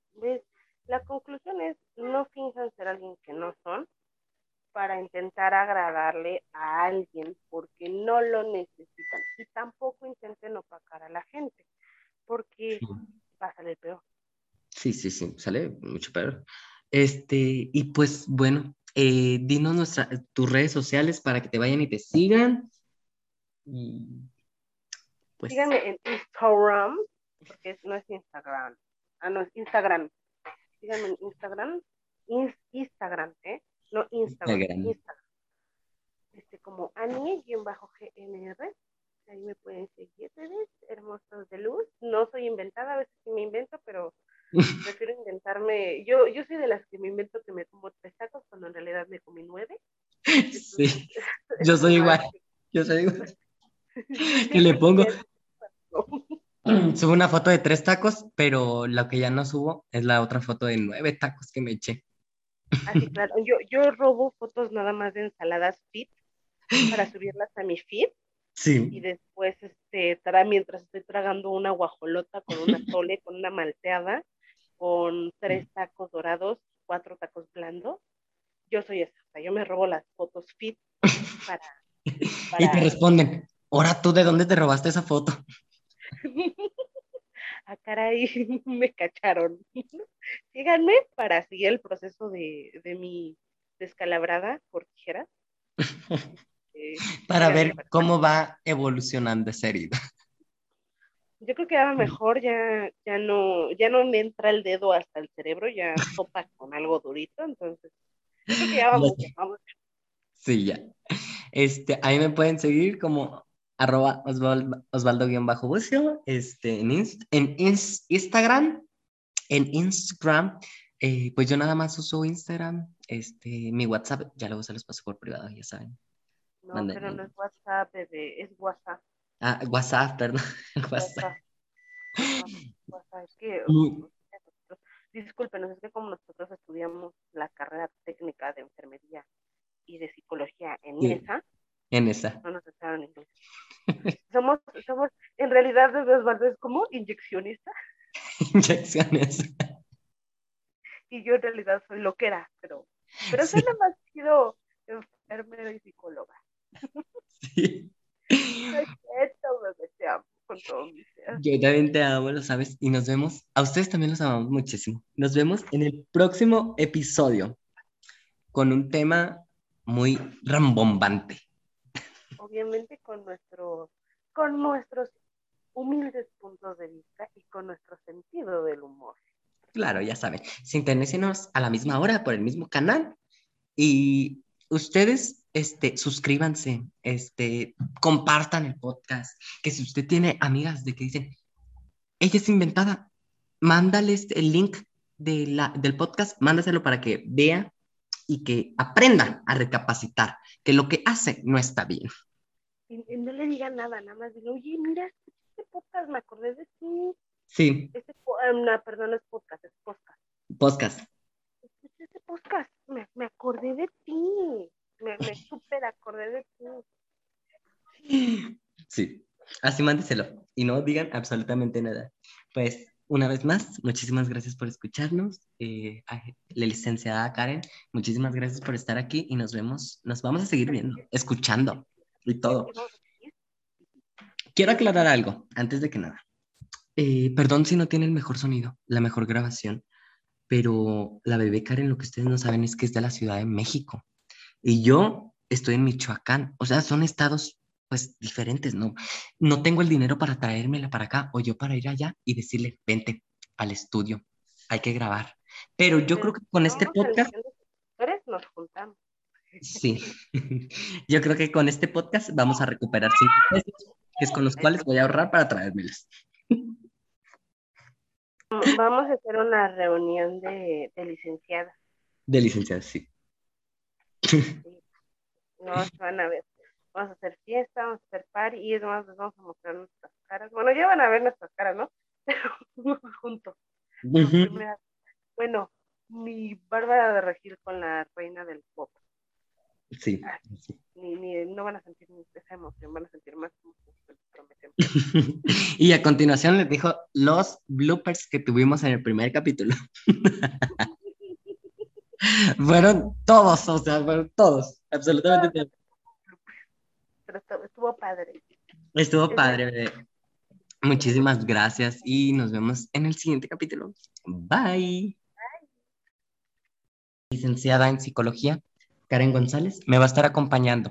La conclusión es, no finjan ser alguien que no son, para intentar agradarle a alguien porque no lo necesitan. Y tampoco intenten opacar a la gente porque va a salir peor. Sí, sí, sí, sale mucho peor. Este, y pues bueno, eh, dinos nuestra, tus redes sociales para que te vayan y te sigan. Y, pues, Síganme en Instagram, porque es- no es Instagram. Ah, no, es Instagram. Síganme en Instagram. Ins- Instagram, ¿eh? No Instagram. Instagram. Este, como Annie-GNR. Ahí me pueden seguir, hermosos de luz. No soy inventada, a veces sí me invento, pero prefiero inventarme. Yo, yo soy de las que me invento que me como tres tacos cuando en realidad me comí nueve. sí, yo soy igual. Yo soy igual. Que le pongo, subo una foto de tres tacos, pero lo que ya no subo es la otra foto de nueve tacos que me eché. Así, claro. Yo, yo robo fotos nada más de ensaladas fit para subirlas a mi feed y Sí, después, este, tra- mientras estoy tragando una guajolota con una tole, con una malteada, con tres tacos dorados, cuatro tacos blandos, yo soy esa. O sea, yo me robo las fotos fit para... y te responden, ahora tú de dónde te robaste esa foto. ah, caray, me cacharon. Síganme para seguir el proceso de, de mi descalabrada por tijeras. Eh, Para ver cómo va evolucionando esa herida. Yo creo que ya va mejor, ya, ya no, ya no me entra el dedo hasta el cerebro, ya topa con algo durito, entonces yo creo que ya vamos, bien. Sí, ya. Este, ahí me pueden seguir como arroba Osval- Osvaldo-Bucio, este, en, Inst- en Ins- Instagram, en Instagram, eh, pues yo nada más uso Instagram, este, mi WhatsApp, ya luego se los paso por privado, ya saben. No, pero no es WhatsApp, bebé, es WhatsApp. Ah, WhatsApp, perdón, WhatsApp. WhatsApp. Es que, Mm. discúlpenos, es que como nosotros estudiamos la carrera técnica de enfermería y de psicología en Sí. esa, En esa. no nos echaron inglés. somos, somos, en realidad, Osvaldo es como inyeccionista Inyecciones. y yo en realidad soy loquera, pero, pero Sí. suena más chido enfermera y psicóloga. Sí. No es cierto, bebé, te amo con todo mi ser. Yo también te amo, lo sabes, y nos vemos. A ustedes también los amamos muchísimo. Nos vemos en el próximo episodio con un tema muy rambombante. Obviamente con nuestros, con nuestros humildes puntos de vista y con nuestro sentido del humor. Claro, ya saben, sintonícenos a la misma hora por el mismo canal y ustedes, este, suscríbanse, este, compartan el podcast, que si usted tiene amigas de que dicen, ella es inventada, mándales el link de la, del podcast, mándaselo para que vea y que aprenda a recapacitar, que lo que hace no está bien. Y, y no le digan nada, nada más dile, oye, mira, podcast, me acordé de ti. Sí, Este, ah, no, perdón, no es podcast, es podcast. podcast. Escuché Este podcast, me, me acordé de ti. Me, me súper acordé de ti. Sí, así mándeselo y no digan absolutamente nada. Pues una vez más, muchísimas gracias por escucharnos. Eh, a la licenciada Karen, muchísimas gracias por estar aquí y nos vemos, nos vamos a seguir viendo, escuchando y todo. ¿Qué vamos a decir? Quiero aclarar algo antes de que nada. Eh, perdón si no tiene el mejor sonido, la mejor grabación, pero la bebé Karen, lo que ustedes no saben es que es de la Ciudad de México y yo estoy en Michoacán. O sea, son estados pues diferentes, ¿no? No tengo el dinero para traérmela para acá o yo para ir allá y decirle, vente al estudio, hay que grabar. Pero yo creo que con este podcast, nos juntamos. sí, yo creo que con este podcast vamos a recuperar cinco pesos, es con los cuales voy a ahorrar para traérmelas. Vamos a hacer una reunión de, de licenciadas. De licenciada, sí. No se van a ver. Vamos a hacer fiesta, vamos a hacer party y es más, les vamos a mostrar nuestras caras. Bueno, ya van a ver nuestras caras, ¿no? Pero juntos. Bueno, mi Bárbara de Regil con la reina del pop. Sí, sí. Ni, ni, no van a sentir esa emoción, van a sentir más prometemos. Y a continuación les dijo los bloopers que tuvimos en el primer capítulo. fueron todos, o sea, fueron todos, absolutamente todos. Pero estuvo, padre. Estuvo padre. bebé. Muchísimas gracias y nos vemos en el siguiente capítulo. Bye. licenciada en psicología, Karen González, me va a estar acompañando,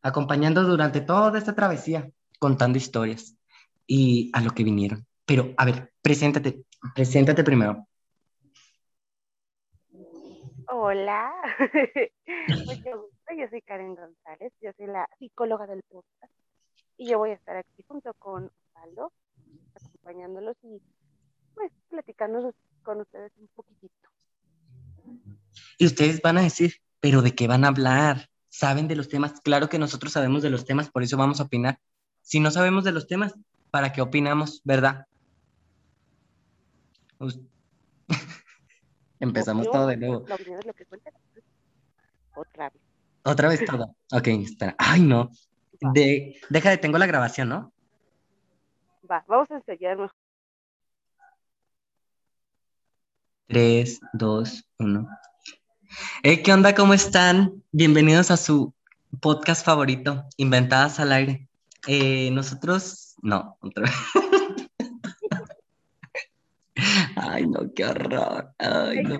acompañando durante toda esta travesía, contando historias y a lo que vinieron. Pero, a ver, preséntate, preséntate primero. Hola, mucho gusto, yo soy Karen González, yo soy la psicóloga del podcast y yo voy a estar aquí junto con Osvaldo, acompañándolos y pues platicándonos con ustedes un poquitito. Y ustedes van a decir, pero ¿de qué van a hablar? ¿Saben de los temas? Claro que nosotros sabemos de los temas, por eso vamos a opinar. Si no sabemos de los temas, ¿para qué opinamos, verdad? Empezamos todo de nuevo. Otra vez. Otra vez todo. Ok, espera. Ay, no. De, deja de, tengo la grabación, ¿no? Va, vamos a enseñarnos. 3, 2, 1. ¿Qué onda? ¿Cómo están? Bienvenidos a su podcast favorito, Inventadas al Aire. Eh, nosotros, no, otra vez. Ay, no, qué horror. Ay, no.